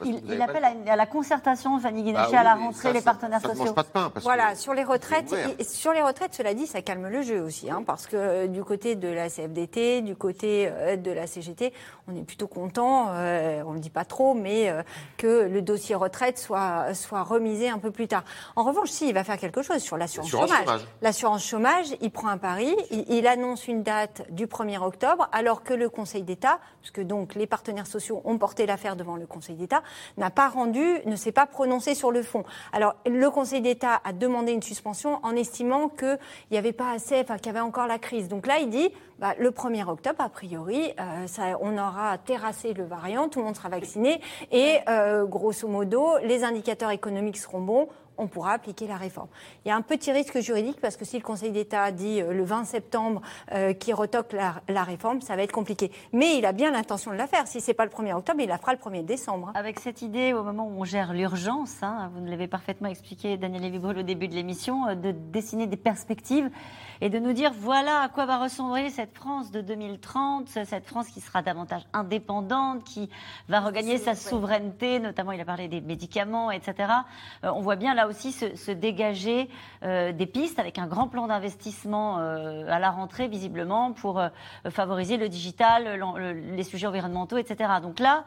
il, appelle à, la concertation, Fanny Guinochet, bah à la rentrée, les partenaires sociaux. voilà, sur les retraites, sur les retraites, cela dit, ça calme le jeu aussi, hein, parce que euh, du côté de la CFDT, du côté euh, de la CGT, on est plutôt content, euh, on ne le dit pas trop, mais que le dossier retraite soit, soit remisé un peu plus tard. En revanche, si, il va faire quelque chose sur l'assurance chômage. L'assurance chômage, il prend un pari, il, il, annonce une date du 1er octobre, alors que le Conseil d'État, puisque donc les partenaires sociaux ont porté l'affaire devant le Conseil d'État, n'a pas rendu, ne s'est pas prononcé sur le fond. Alors, le Conseil d'État a demandé une suspension en estimant qu'il n'y avait pas assez, enfin, qu'il y avait encore la crise. Donc là, il dit, bah, le 1er octobre, a priori, euh, on aura terrassé le variant, tout le monde sera vacciné et, euh, grosso modo, les indicateurs économiques seront bons on pourra appliquer la réforme. Il y a un petit risque juridique parce que si le Conseil d'État dit euh, le 20 septembre euh, qu'il retoque la, réforme, ça va être compliqué. Mais il a bien l'intention de la faire. Si ce n'est pas le 1er octobre, il la fera le 1er décembre. Avec cette idée, au moment où on gère l'urgence, hein, vous nous l'avez parfaitement expliqué, Daniel Lévibrul, au début de l'émission, euh, de dessiner des perspectives et de nous dire voilà à quoi va ressembler cette France de 2030, cette France qui sera davantage indépendante, qui va regagner sa souveraineté, notamment il a parlé des médicaments, etc. on voit bien là aussi se, dégager euh, des pistes avec un grand plan d'investissement euh, à la rentrée, visiblement, pour euh, favoriser le digital, les sujets environnementaux, etc. Donc là,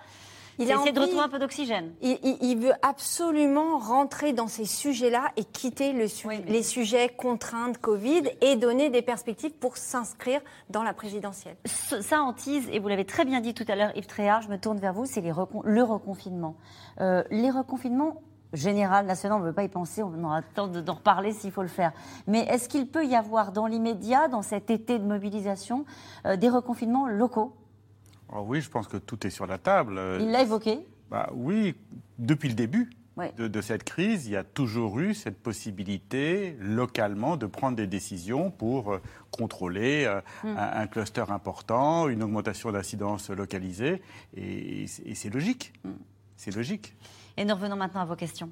il essaie de retrouver un peu d'oxygène. Il, veut absolument rentrer dans ces sujets-là et quitter le les sujets contraints de Covid et donner des perspectives pour s'inscrire dans la présidentielle. Ça en tease, et vous l'avez très bien dit tout à l'heure, Yves Tréhard, je me tourne vers vous, c'est le reconfinement. les reconfinements, général, national, on ne veut pas y penser, on aura le temps d'en reparler s'il faut le faire. Mais est-ce qu'il peut y avoir dans l'immédiat, dans cet été de mobilisation, euh, des reconfinements locaux? Oh Oui, je pense que tout est sur la table. Il l'a évoqué bah, Oui, depuis le début. De, cette crise, il y a toujours eu cette possibilité localement de prendre des décisions pour euh, contrôler euh, hmm. un, cluster important, une augmentation d'incidence localisée, et, c'est logique. Hmm. C'est logique. Et nous revenons maintenant à vos questions.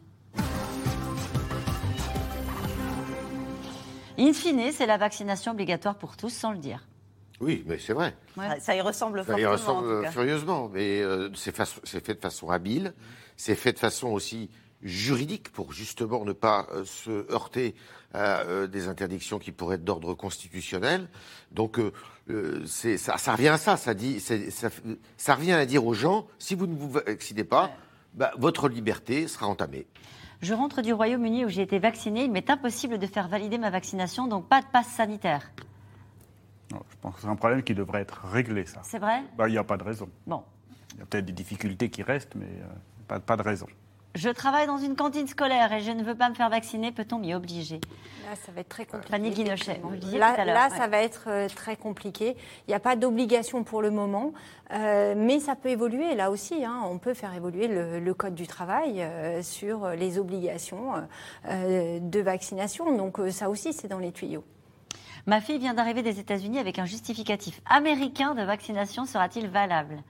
In fine, c'est la vaccination obligatoire pour tous, sans le dire. Oui, mais c'est vrai. Ça y ressemble ça y ressemble furieusement, mais euh, c'est fait de façon habile, c'est fait de façon aussi juridique pour justement ne pas euh, se heurter à euh, des interdictions qui pourraient être d'ordre constitutionnel. Donc ça, ça, revient à ça, ça, dit, ça, ça, revient à dire aux gens, si vous ne vous vaccinez pas, bah, votre liberté sera entamée. Je rentre du Royaume-Uni où j'ai été vaccinée. Il m'est impossible de faire valider ma vaccination, donc pas de passe sanitaire. Je pense que c'est un problème qui devrait être réglé, ça. C'est vrai? Bah, Il n'y a pas de raison. Bon. Il y a peut-être des difficultés qui restent, mais euh, pas, pas de raison. Je travaille dans une cantine scolaire et je ne veux pas me faire vacciner, peut-on m'y obliger? Là, ça va être très compliqué. Fanny Guinochet, Là, là ça va être euh, très compliqué. Il n'y a pas d'obligation pour le moment, euh, mais ça peut évoluer. Là aussi, hein. on peut faire évoluer le, code du travail euh, sur les obligations de vaccination. Donc ça aussi, c'est dans les tuyaux. Ma fille vient d'arriver des États-Unis avec un justificatif américain de vaccination. Sera-t-il valable?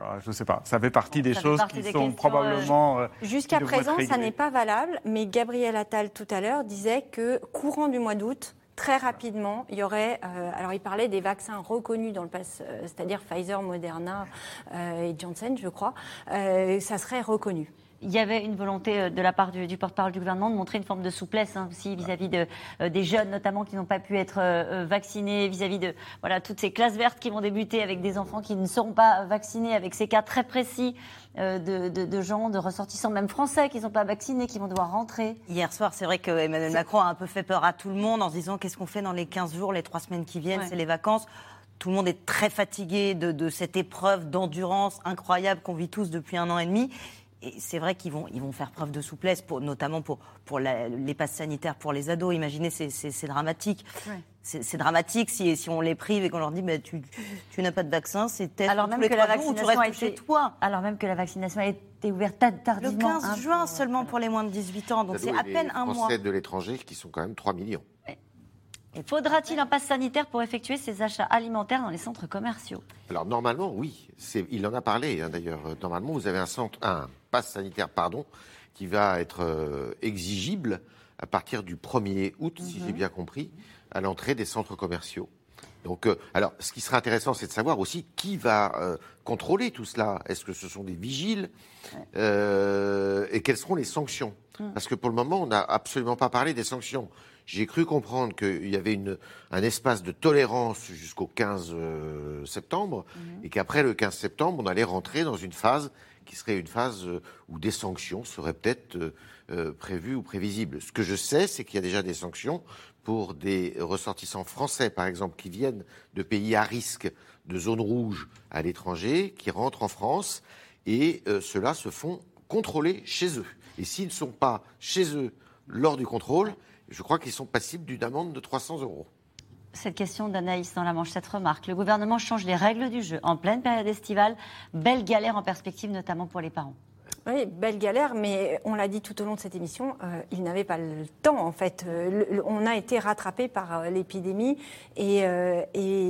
Ah, je ne sais pas. Ça fait partie des choses qui sont probablement. Euh, Jusqu'à présent, ça n'est pas valable, mais Gabriel Attal tout à l'heure disait que courant du mois d'août, très rapidement, il y aurait. Euh, alors, il parlait des vaccins reconnus dans le pass, euh, c'est-à-dire Pfizer, Moderna et Janssen, je crois. ça serait reconnu il y avait une volonté euh, de la part du, porte-parole du gouvernement de montrer une forme de souplesse hein, aussi vis-à-vis de, euh, des jeunes, notamment qui n'ont pas pu être euh, vaccinés, vis-à-vis de voilà toutes ces classes vertes qui vont débuter avec des enfants qui ne seront pas vaccinés, avec ces cas très précis de, de, gens, de ressortissants même français qui ne sont pas vaccinés, qui vont devoir rentrer. Hier soir, c'est vrai que Emmanuel Macron a un peu fait peur à tout le monde en se disant qu'est-ce qu'on fait dans les 15 jours, les 3 semaines qui viennent, c'est les vacances. Tout le monde est très fatigué de, de cette épreuve d'endurance incroyable qu'on vit tous depuis un an et demi et c'est vrai qu'ils vont, ils vont faire preuve de souplesse, pour, notamment pour, pour les passes sanitaires pour les ados. Imaginez, c'est dramatique. C'est dramatique si, si on les prive et qu'on leur dit bah, tu, tu n'as pas de vaccin, c'est test alors même que la vaccination a été, chez toi. Alors même que la vaccination a été ouverte tardivement. Le 15 hein, juin seulement pour les moins de 18 ans, donc c'est à peine un mois. Français de l'étranger qui sont quand même 3 millions. Faudra-t-il un pass sanitaire pour effectuer ses achats alimentaires dans les centres commerciaux? Alors normalement, oui. Il en a parlé hein, d'ailleurs. Normalement, vous avez un, centre, un pass sanitaire pardon, qui va être euh, exigible à partir du 1er août, si j'ai mhm. bien compris, à l'entrée des centres commerciaux. Donc, euh, alors, ce qui sera intéressant, c'est de savoir aussi qui va euh, contrôler tout cela. Est-ce que ce sont des vigiles Et quelles seront les sanctions? Mm. Parce que pour le moment, on n'a absolument pas parlé des sanctions. J'ai cru comprendre qu'il y avait une, un espace de tolérance jusqu'au 15 euh, septembre mhm. et qu'après le 15 septembre, on allait rentrer dans une phase qui serait une phase euh, où des sanctions seraient peut-être euh, prévues ou prévisibles. Ce que je sais, c'est qu'il y a déjà des sanctions pour des ressortissants français, par exemple, qui viennent de pays à risque, de zones rouges à l'étranger, qui rentrent en France et ceux-là se font contrôler chez eux. Et s'ils ne sont pas chez eux lors du contrôle, je crois qu'ils sont passibles d'une amende de 300 euros. Cette question d'Anaïs dans la manche, cette remarque. Le gouvernement change les règles du jeu en pleine période estivale. Belle galère en perspective, notamment pour les parents. Oui, belle galère, mais on l'a dit tout au long de cette émission, euh, il n'avait pas le temps en fait. Euh, on a été rattrapé par euh, l'épidémie et,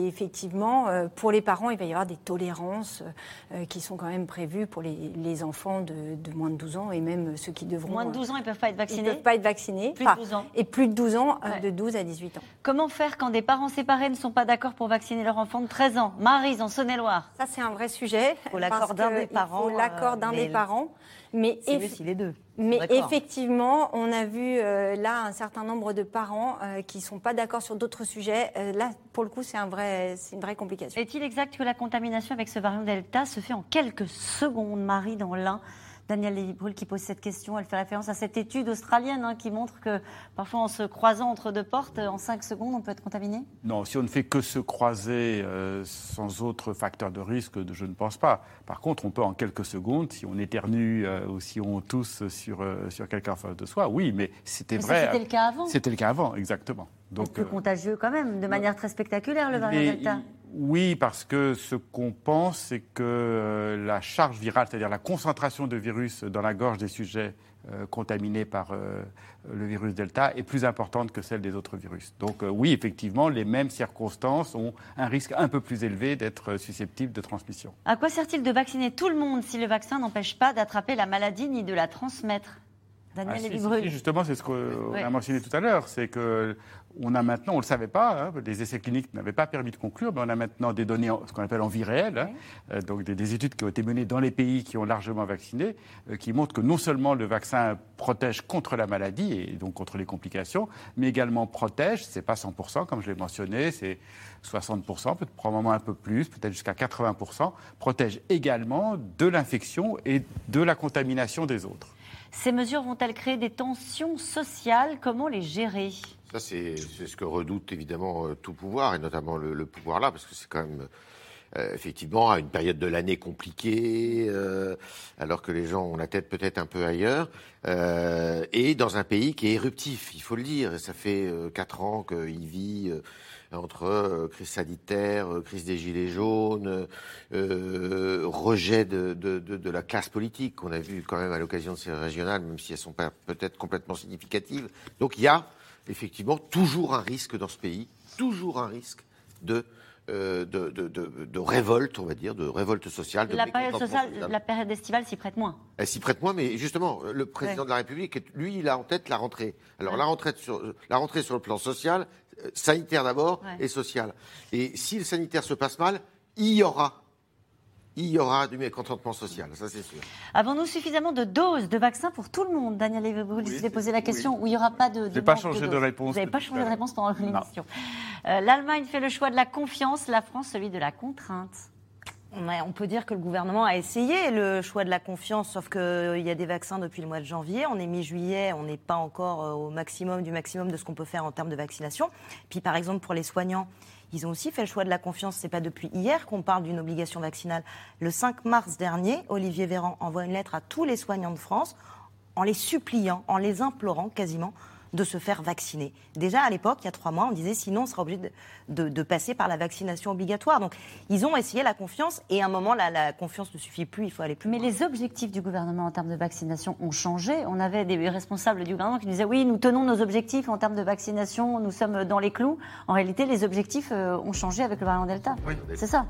effectivement, pour les parents, il va y avoir des tolérances qui sont quand même prévues pour les, enfants de, moins de 12 ans et même ceux qui devront. Moins de 12 ans, ils ne peuvent pas être vaccinés Ils ne peuvent pas être vaccinés. Plus de 12 ans. Et plus de 12 ans, de 12 à 18 ans. Comment faire quand des parents séparés ne sont pas d'accord pour vacciner leur enfant de 13 ans? Marise, en Saône-et-Loire. Ça, c'est un vrai sujet. Il faut l'accord d'un des parents. L'accord d'un des parents. Mais, les deux. Mais effectivement, on a vu euh, là un certain nombre de parents euh, qui ne sont pas d'accord sur d'autres sujets. Euh, là, pour le coup, c'est un vrai, une vraie complication. Est-il exact que la contamination avec ce variant Delta se fait en quelques secondes, Marie, dans l'un? Daniel lévy qui pose cette question. Elle fait référence à cette étude australienne hein, qui montre que parfois en se croisant entre deux portes, en 5 secondes, on peut être contaminé Non, si on ne fait que se croiser euh, sans autre facteur de risque, je ne pense pas. Par contre, on peut en quelques secondes, si on éternue euh, ou si on tousse sur, euh, sur quelqu'un en face de soi, oui, mais c'était vrai. C'était le cas avant C'était le cas avant, exactement. Donc, plus contagieux quand même, de manière très spectaculaire, le variant Delta. Oui, parce que ce qu'on pense, c'est que euh, la charge virale, c'est-à-dire la concentration de virus dans la gorge des sujets euh, contaminés par euh, le virus Delta, est plus importante que celle des autres virus. Donc oui, effectivement, les mêmes circonstances ont un risque un peu plus élevé d'être susceptibles de transmission. À quoi sert-il de vacciner tout le monde si le vaccin n'empêche pas d'attraper la maladie ni de la transmettre? Daniel ah, Justement, c'est ce qu'on a mentionné tout à l'heure, c'est que on a maintenant, on ne le savait pas, hein, les essais cliniques n'avaient pas permis de conclure, mais on a maintenant des données, ce qu'on appelle en vie réelle, hein, euh, donc des, études qui ont été menées dans les pays qui ont largement vacciné, euh, qui montrent que non seulement le vaccin protège contre la maladie et donc contre les complications, mais également protège, c'est pas 100%, comme je l'ai mentionné, c'est 60%, peut-être probablement un peu plus, peut-être jusqu'à 80%, protège également de l'infection et de la contamination des autres. Ces mesures vont-elles créer des tensions sociales? Comment les gérer? Ça, c'est ce que redoute évidemment euh, tout pouvoir, et notamment le, pouvoir là, parce que c'est quand même. Euh, effectivement, à une période de l'année compliquée, euh, alors que les gens ont la tête peut-être un peu ailleurs, et dans un pays qui est éruptif, il faut le dire. Ça fait quatre ans qu'il vit entre euh, crise sanitaire, euh, crise des gilets jaunes, euh, rejet de, de, de, de, la classe politique qu'on a vu quand même à l'occasion de ces régionales, même si elles sont pas peut-être complètement significatives. Donc il y a effectivement toujours un risque dans ce pays, toujours un risque de euh, de, de, de, révolte, on va dire, de révolte sociale. la période sociale, la période estivale s'y prête moins. Elle s'y prête moins, mais justement, le président de la République, lui, il a en tête la rentrée. Alors la rentrée sur la rentrée sur le plan social, sanitaire d'abord et social. Et si le sanitaire se passe mal, il y aura il y aura du mécontentement social, ça c'est sûr. Avons-nous suffisamment de doses de vaccins pour tout le monde Daniel, vous oui, posé la question où il n'y aura pas de. Je n'ai pas changé de, réponse. Vous n'avez pas changé de réponse pendant l'émission. Euh, L'Allemagne fait le choix de la confiance, la France celui de la contrainte. On peut dire que le gouvernement a essayé le choix de la confiance, sauf qu'il euh, y a des vaccins depuis le mois de janvier. On est mi-juillet, on n'est pas encore euh, au maximum du maximum de ce qu'on peut faire en termes de vaccination. Puis par exemple pour les soignants, ils ont aussi fait le choix de la confiance. C'est pas depuis hier qu'on parle d'une obligation vaccinale. Le 5 mars dernier, Olivier Véran envoie une lettre à tous les soignants de France en les suppliant, en les implorant quasiment de se faire vacciner. Déjà à l'époque, il y a trois mois, on disait sinon on sera obligé de, passer par la vaccination obligatoire. Donc ils ont essayé la confiance et à un moment là, la confiance ne suffit plus, il faut aller plus Mais les objectifs du gouvernement en termes de vaccination ont changé. On avait des responsables du gouvernement qui disaient oui, nous tenons nos objectifs en termes de vaccination, nous sommes dans les clous. En réalité, les objectifs euh, ont changé avec le variant Delta. Oui, c'est ça.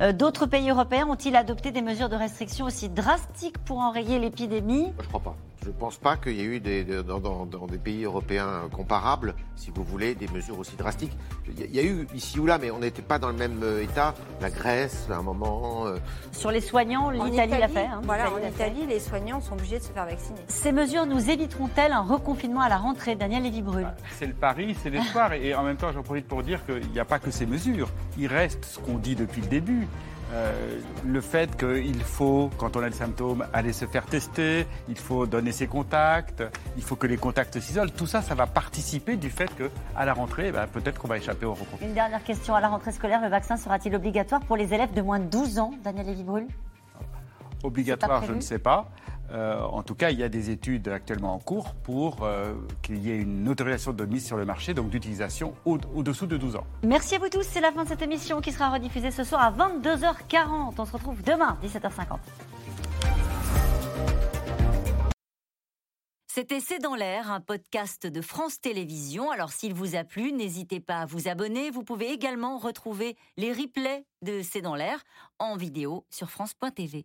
Euh, d'autres pays européens ont-ils adopté des mesures de restriction aussi drastiques pour enrayer l'épidémie? Je crois pas. Je ne pense pas qu'il y ait eu des, dans, des pays européens comparables, si vous voulez, des mesures aussi drastiques. Il y a eu ici ou là, mais on n'était pas dans le même euh, état. La Grèce, à un moment. Euh, Sur les soignants, l'Italie l'a fait. Hein. voilà, en Italie, les soignants sont obligés de se faire vacciner. Ces mesures nous éviteront-elles un reconfinement à la rentrée Daniel Lévy-Brûle bah, C'est le pari, c'est l'espoir. et en même temps, j'en profite pour dire qu'il n'y a pas que ces mesures. Il reste ce qu'on dit depuis le début. Euh, le fait qu'il faut, quand on a des symptômes, aller se faire tester, il faut donner ses contacts, il faut que les contacts s'isolent, tout ça, ça va participer du fait qu'à la rentrée, bah, peut-être qu'on va échapper au reconfinement. Une dernière question. À la rentrée scolaire, le vaccin sera-t-il obligatoire pour les élèves de moins de 12 ans, Daniel Lévy-Brûle? Obligatoire, je ne sais pas. Euh, en tout cas, il y a des études actuellement en cours pour euh, qu'il y ait une autorisation de mise sur le marché, donc d'utilisation au-dessous de 12 ans. Merci à vous tous. C'est la fin de cette émission qui sera rediffusée ce soir à 22h40. On se retrouve demain, 17h50. C'était C'est dans l'air, un podcast de France Télévisions. Alors s'il vous a plu, n'hésitez pas à vous abonner. Vous pouvez également retrouver les replays de C'est dans l'air en vidéo sur France.tv.